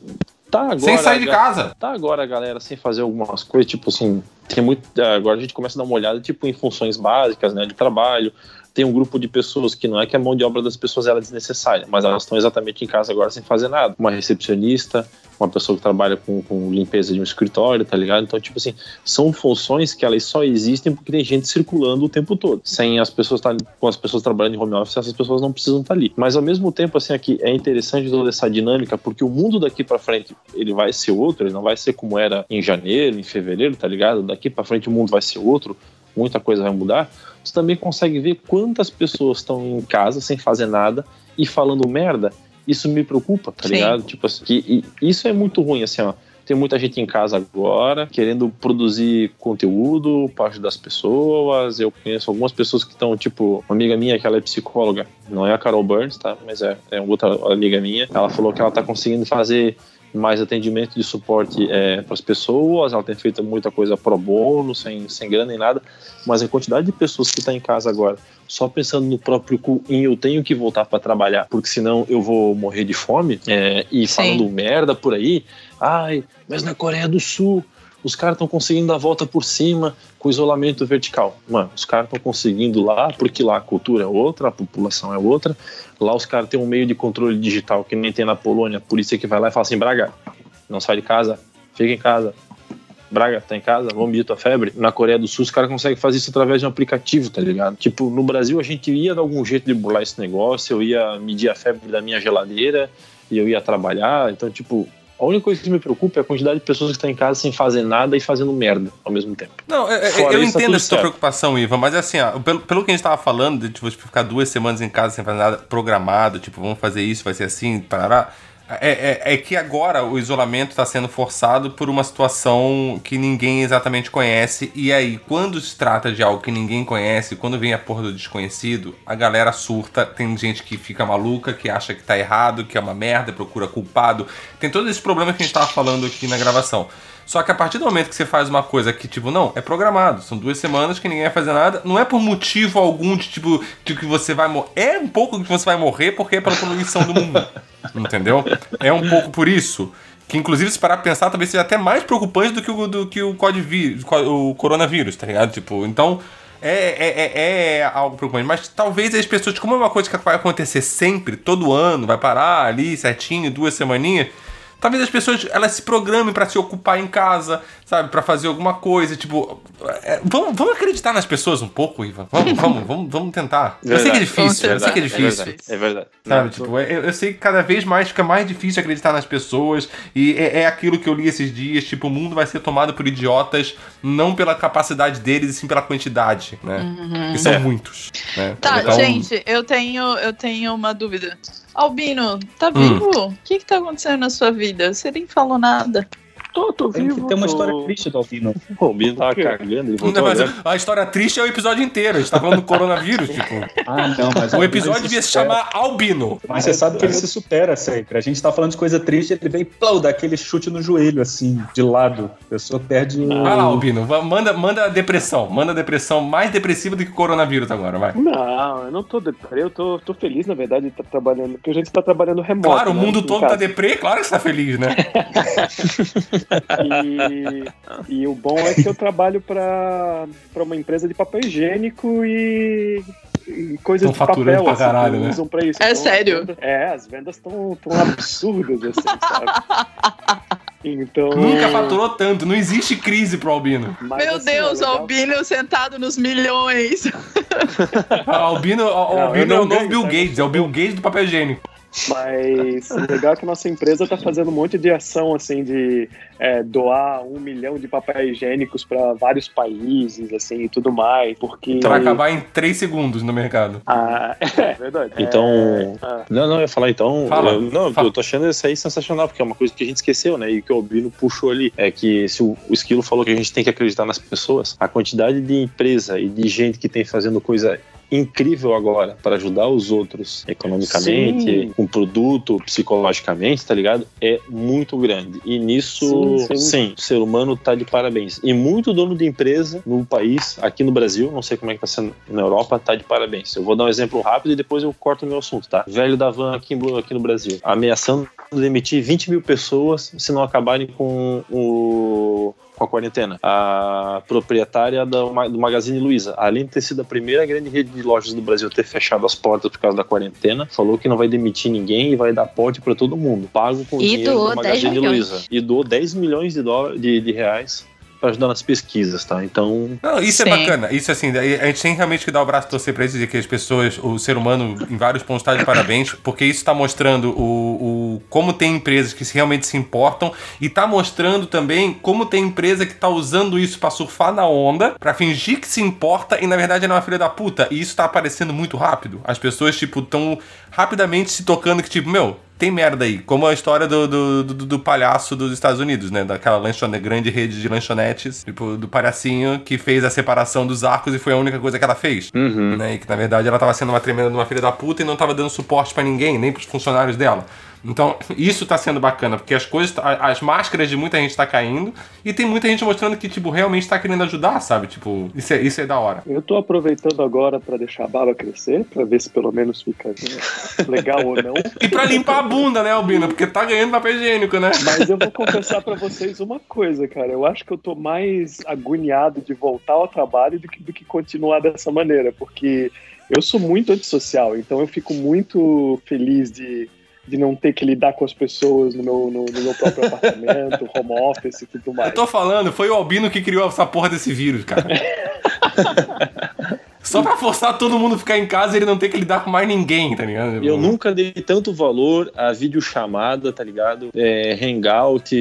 tá agora. Sem sair de casa. Tá agora a galera sem fazer algumas coisas, tipo assim, tem muito. Agora a gente começa a dar uma olhada, tipo, em funções básicas, né, de trabalho. Tem um grupo de pessoas que não é que a mão de obra das pessoas ela é desnecessária, mas elas estão exatamente em casa agora sem fazer nada. Uma recepcionista, uma pessoa que trabalha com, com limpeza de um escritório, tá ligado? Então, tipo assim, são funções que elas só existem porque tem gente circulando o tempo todo. Sem as pessoas estarem com as pessoas trabalhando em home office, essas pessoas não precisam estar ali. Mas ao mesmo tempo, assim, aqui é interessante toda essa dinâmica, porque o mundo daqui pra frente, ele vai ser outro, ele não vai ser como era em janeiro, em fevereiro, tá ligado? Daqui pra frente o mundo vai ser outro, muita coisa vai mudar. Você também consegue ver quantas pessoas estão em casa sem fazer nada e falando merda. Isso me preocupa, tá Sim. ligado? Tipo assim, que- e isso é muito ruim, assim, ó. Tem muita gente em casa agora querendo produzir conteúdo para ajudar as pessoas. Eu conheço algumas pessoas que estão, tipo, uma amiga minha que ela é psicóloga, não é a Carol Burns, tá? Mas é, é outra amiga minha. Ela falou que ela tá conseguindo fazer mais atendimento de suporte para as pessoas. Ela tem feito muita coisa pro bono, sem, sem grana nem nada. Mas a quantidade de pessoas que está em casa agora só pensando no próprio cu em eu tenho que voltar para trabalhar, porque senão eu vou morrer de fome, é, e Sim. falando merda por aí, ai, mas na Coreia do Sul os caras estão conseguindo dar a volta por cima com isolamento vertical. Mano, os caras estão conseguindo lá, porque lá a cultura é outra, a população é outra. Lá os caras têm um meio de controle digital que nem tem na Polônia, a polícia que vai lá e fala assim, Braga, não sai de casa, fica em casa. Braga, tá em casa, vamos medir tua febre. Na Coreia do Sul, os caras conseguem fazer isso através de um aplicativo, tá ligado? Tipo, no Brasil a gente ia dar algum jeito de burlar esse negócio, eu ia medir a febre da minha geladeira e eu ia trabalhar. Então, tipo, a única coisa que me preocupa é a quantidade de pessoas que estão em casa sem fazer nada e fazendo merda ao mesmo tempo. Não, é- é- eu isso, tá entendo tudo essa certo. preocupação, Ivan, mas assim, ó, pelo, pelo que a gente tava falando, de tipo, ficar duas semanas em casa sem fazer nada programado, tipo, vamos fazer isso, vai ser assim, parará. É, é, é que agora o isolamento está sendo forçado por uma situação que ninguém exatamente conhece. E aí, quando se trata de algo que ninguém conhece, quando vem a porra do desconhecido, a galera surta. Tem gente que fica maluca, que acha que tá errado, que é uma merda, procura culpado. Tem todos esses problemas que a gente tava falando aqui na gravação. Só que a partir do momento que você faz uma coisa que, tipo, não, é programado. São duas semanas que ninguém vai fazer nada. Não é por motivo algum de, tipo, de que você vai morrer. É um pouco que você vai morrer porque é pela poluição do mundo. Entendeu? É um pouco por isso. Que, inclusive, se parar pra pensar, talvez seja até mais preocupante do que o, do que o, o coronavírus, tá ligado? Tipo, então. É, é, é, é algo preocupante. Mas talvez as pessoas, como é uma coisa que vai acontecer sempre, todo ano, vai parar ali certinho, duas semaninhas. Talvez as pessoas elas se programem pra se ocupar em casa, sabe? Pra fazer alguma coisa. Tipo, é, vamos, vamos acreditar nas pessoas um pouco, Ivan. Vamos, vamos, vamos, vamos tentar. eu sei que é difícil, eu sei que é difícil. verdade. É verdade. Sabe, Não, tipo, eu, eu sei que cada vez mais fica mais difícil acreditar nas pessoas. E é, é aquilo que eu li esses dias, tipo, o mundo vai ser tomado por idiotas, não pela capacidade deles, e sim pela quantidade, né? Que são É. muitos. Né? Tá, Então, gente, eu tenho, eu tenho uma dúvida. Albino, tá Hum. vivo? O que que tá acontecendo na sua vida? Você nem falou nada. Tô, tô Tem, vivo. tem uma tô- história triste do Albino. O Bino tava O cagando, ele Não, mas a história triste é o episódio inteiro. A gente tá falando do coronavírus, tipo. Ah, não, mas O Albino, episódio devia se supera. chamar Albino. Mas você sabe que ele se supera sempre. A gente tá falando de coisa triste, ele vem plou, dá aquele chute no joelho, assim, de lado. A pessoa perde o. Vai lá, Albino. Manda, manda a depressão. Manda a depressão mais depressiva do que o coronavírus agora, vai. Não, eu não tô deprê, eu tô, tô feliz, na verdade, de estar trabalhando, porque a gente tá trabalhando remoto. Claro, o né, mundo em todo tá deprê, claro que você tá feliz, né? E, e o bom é que eu trabalho para uma empresa de papel higiênico e, e coisas de papel pra assim, caralho, que né? usam pra isso. É Então, sério? as vendas- é, as vendas estão tão absurdas, assim, sabe? Então. Nunca faturou tanto. Não existe crise pro Albino. mas, Meu assim, Deus, é o legal- Albino sentado nos milhões. Albino, Não, Albino é não o novo ganho, Bill? Gates. É o Bill Gates do papel higiênico. Mas o legal é que a nossa empresa tá fazendo um monte de ação assim de é, doar um milhão de papéis higiênicos para vários países, assim, e tudo mais, porque. Vai acabar em 3 segundos no mercado. Ah, é verdade. Então. É, ah. Não, não, eu ia falar então. Fala, eu, não, fala. eu tô achando isso aí sensacional, porque é uma coisa que a gente esqueceu, né? E que o Albino puxou ali. É que se o, o Esquilo falou que a gente tem que acreditar nas pessoas, a quantidade de empresa e de gente que tem fazendo coisa incrível agora para ajudar os outros economicamente, Sim. com produto, psicologicamente, tá ligado? É muito grande. E nisso, Sim, sim, sim. o ser humano tá de parabéns. E muito dono de empresa no país, aqui no Brasil, não sei como é que tá sendo na Europa, tá de parabéns. Eu vou dar um exemplo rápido e depois eu corto o meu assunto, tá? Velho da van aqui, em- aqui no Brasil, ameaçando demitir 20 mil pessoas se não acabarem com o com a quarentena. A proprietária da- do Magazine Luiza, além de ter sido a primeira grande rede de lojas do Brasil a ter fechado as portas por causa da quarentena, falou que não vai demitir ninguém e vai dar porte para todo mundo, pago com o E dinheiro do 10 Magazine. Luiza. E doou 10 milhões de, dólares, de, de reais para ajudar nas pesquisas, tá? Então, Não, isso Sim. é bacana. Isso assim, a gente tem realmente que dar o braço torcer pra isso, dizer que as pessoas, o ser humano, em vários pontos, está de parabéns, porque isso está mostrando o, o como tem empresas que realmente se importam e tá mostrando também como tem empresa que tá usando isso pra surfar na onda, pra fingir que se importa e na verdade ela é uma filha da puta. E isso tá aparecendo muito rápido. As pessoas, tipo, tão rapidamente se tocando que, tipo, meu, tem merda aí. Como a história do, do, do, do palhaço dos Estados Unidos, né? Daquela lanchonete, grande rede de lanchonetes, tipo, do palhacinho que fez a separação dos arcos e foi a única coisa que ela fez. Né? E que, na verdade, ela tava sendo uma tremenda de uma filha da puta e não tava dando suporte pra ninguém, nem pros funcionários dela. Então, isso tá sendo bacana, porque as coisas, as máscaras de muita gente tá caindo e tem muita gente mostrando que, tipo, realmente tá querendo ajudar, sabe? Tipo, isso é, isso é da hora. Eu tô aproveitando agora para deixar a barba crescer, para ver se pelo menos fica legal ou não. E pra limpar a bunda, né, Albino? Porque tá ganhando papel higiênico, né? Mas eu vou confessar pra vocês uma coisa, cara. Eu acho que eu tô mais agoniado de voltar ao trabalho do que, do que continuar dessa maneira, porque eu sou muito antissocial, então eu fico muito feliz de, de não ter que lidar com as pessoas no meu, no, no meu próprio apartamento, home office e tudo mais. Eu tô falando, foi o Albino que criou essa porra desse vírus, cara. Só pra forçar todo mundo a ficar em casa e ele não ter que lidar com mais ninguém, tá ligado? eu nunca dei tanto valor a videochamada, tá ligado? É, hangout,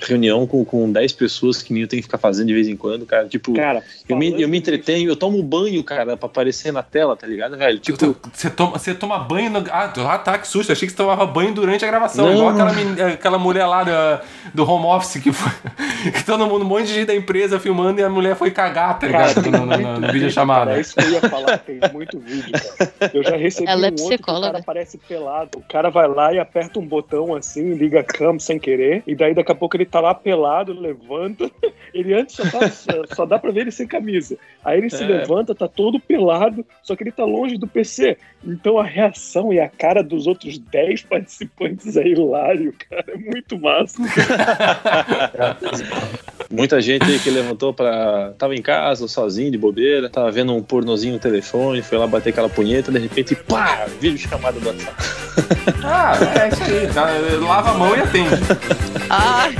reunião com, com 10 pessoas que nem eu tenho que ficar fazendo de vez em quando, cara. Tipo, Cara, eu me, eu me entretenho, eu tomo banho, cara, pra aparecer na tela, tá ligado, velho? Tipo, você toma, você toma banho no. Ah, ah, tá, que susto. Achei que você tomava banho durante a gravação. Não. Igual aquela, men- aquela mulher lá da- do home office que foi. que todo mundo, um monte de gente da empresa filmando e a mulher foi cagar, tá ligado? No, no, no, no vídeo, vídeo cara, chamada. É isso que eu ia falar, tem muito vídeo, cara. Eu já recebi Ela é um outro que o cara aparece pelado. O cara vai lá e aperta um botão assim, liga a cama sem querer, e daí daqui a pouco ele tá lá pelado, levanta. Ele antes só, tá- só- só dá pra ver ele sem camisa. Aí ele se É. levanta, tá todo pelado, só que ele tá longe do PC. Então a reação e a cara dos outros 10 participantes é hilário, cara. É muito massa. muita gente aí que levantou pra. Tava em casa, sozinho, de bobeira, tava vendo vendo um pornozinho no telefone, foi lá bater aquela punheta, de repente, pá, vídeo chamada do WhatsApp. Ah, é eh, lava a mão e atende. Ah.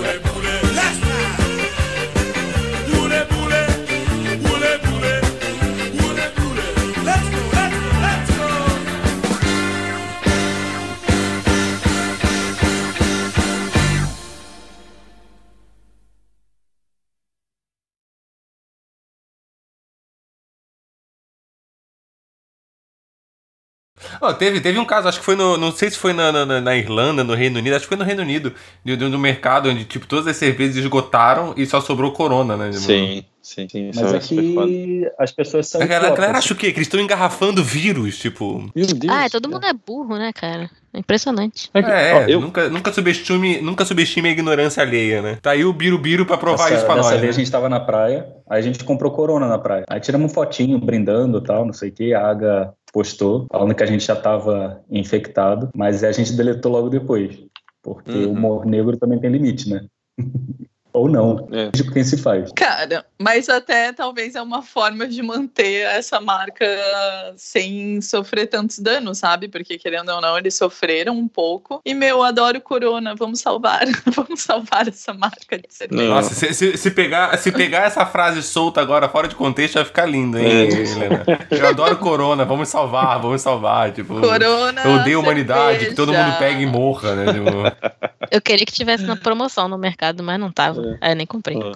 Ó, teve, teve um caso, acho que foi no. Não sei se foi na, na, na Irlanda, no Reino Unido, acho que foi no Reino Unido, de, de, um mercado onde, tipo, todas as cervejas esgotaram e só sobrou corona, né? Sim, sim, sim. Mas é que as pessoas são. A galera, a galera acha o quê? Que eles estão engarrafando vírus, tipo. Meu Deus. Ah, todo mundo é burro, né, cara? É impressionante. É É, ó, é, eu, nunca, nunca, subestime, nunca subestime a ignorância alheia, né? Tá aí o Birubiru pra provar Dessa, isso pra dessa nós. vez né? a gente tava na praia, aí a gente comprou corona na praia. Aí tiramos uma fotinho, brindando e tal, não sei o que, a Aga postou, falando que a gente já tava infectado, mas a gente deletou logo depois. Porque Uhum. o humor negro também tem limite, né? Ou não. É. Veja quem se faz. Cara, mas até talvez é uma forma de manter essa marca sem sofrer tantos danos, sabe? Porque querendo ou não, eles sofreram um pouco. E meu, adoro Corona, vamos salvar, vamos salvar essa marca de cerveja. Não. Nossa, se, se, se pegar, se pegar essa frase solta agora, fora de contexto, vai ficar lindo, hein, É. Helena? Eu adoro Corona, vamos salvar, vamos salvar. Tipo, Corona. eu odeio a humanidade, que todo mundo pegue e morra, né? Tipo, Eu queria que tivesse na promoção no mercado, mas não tava. Aí eu nem comprei. É.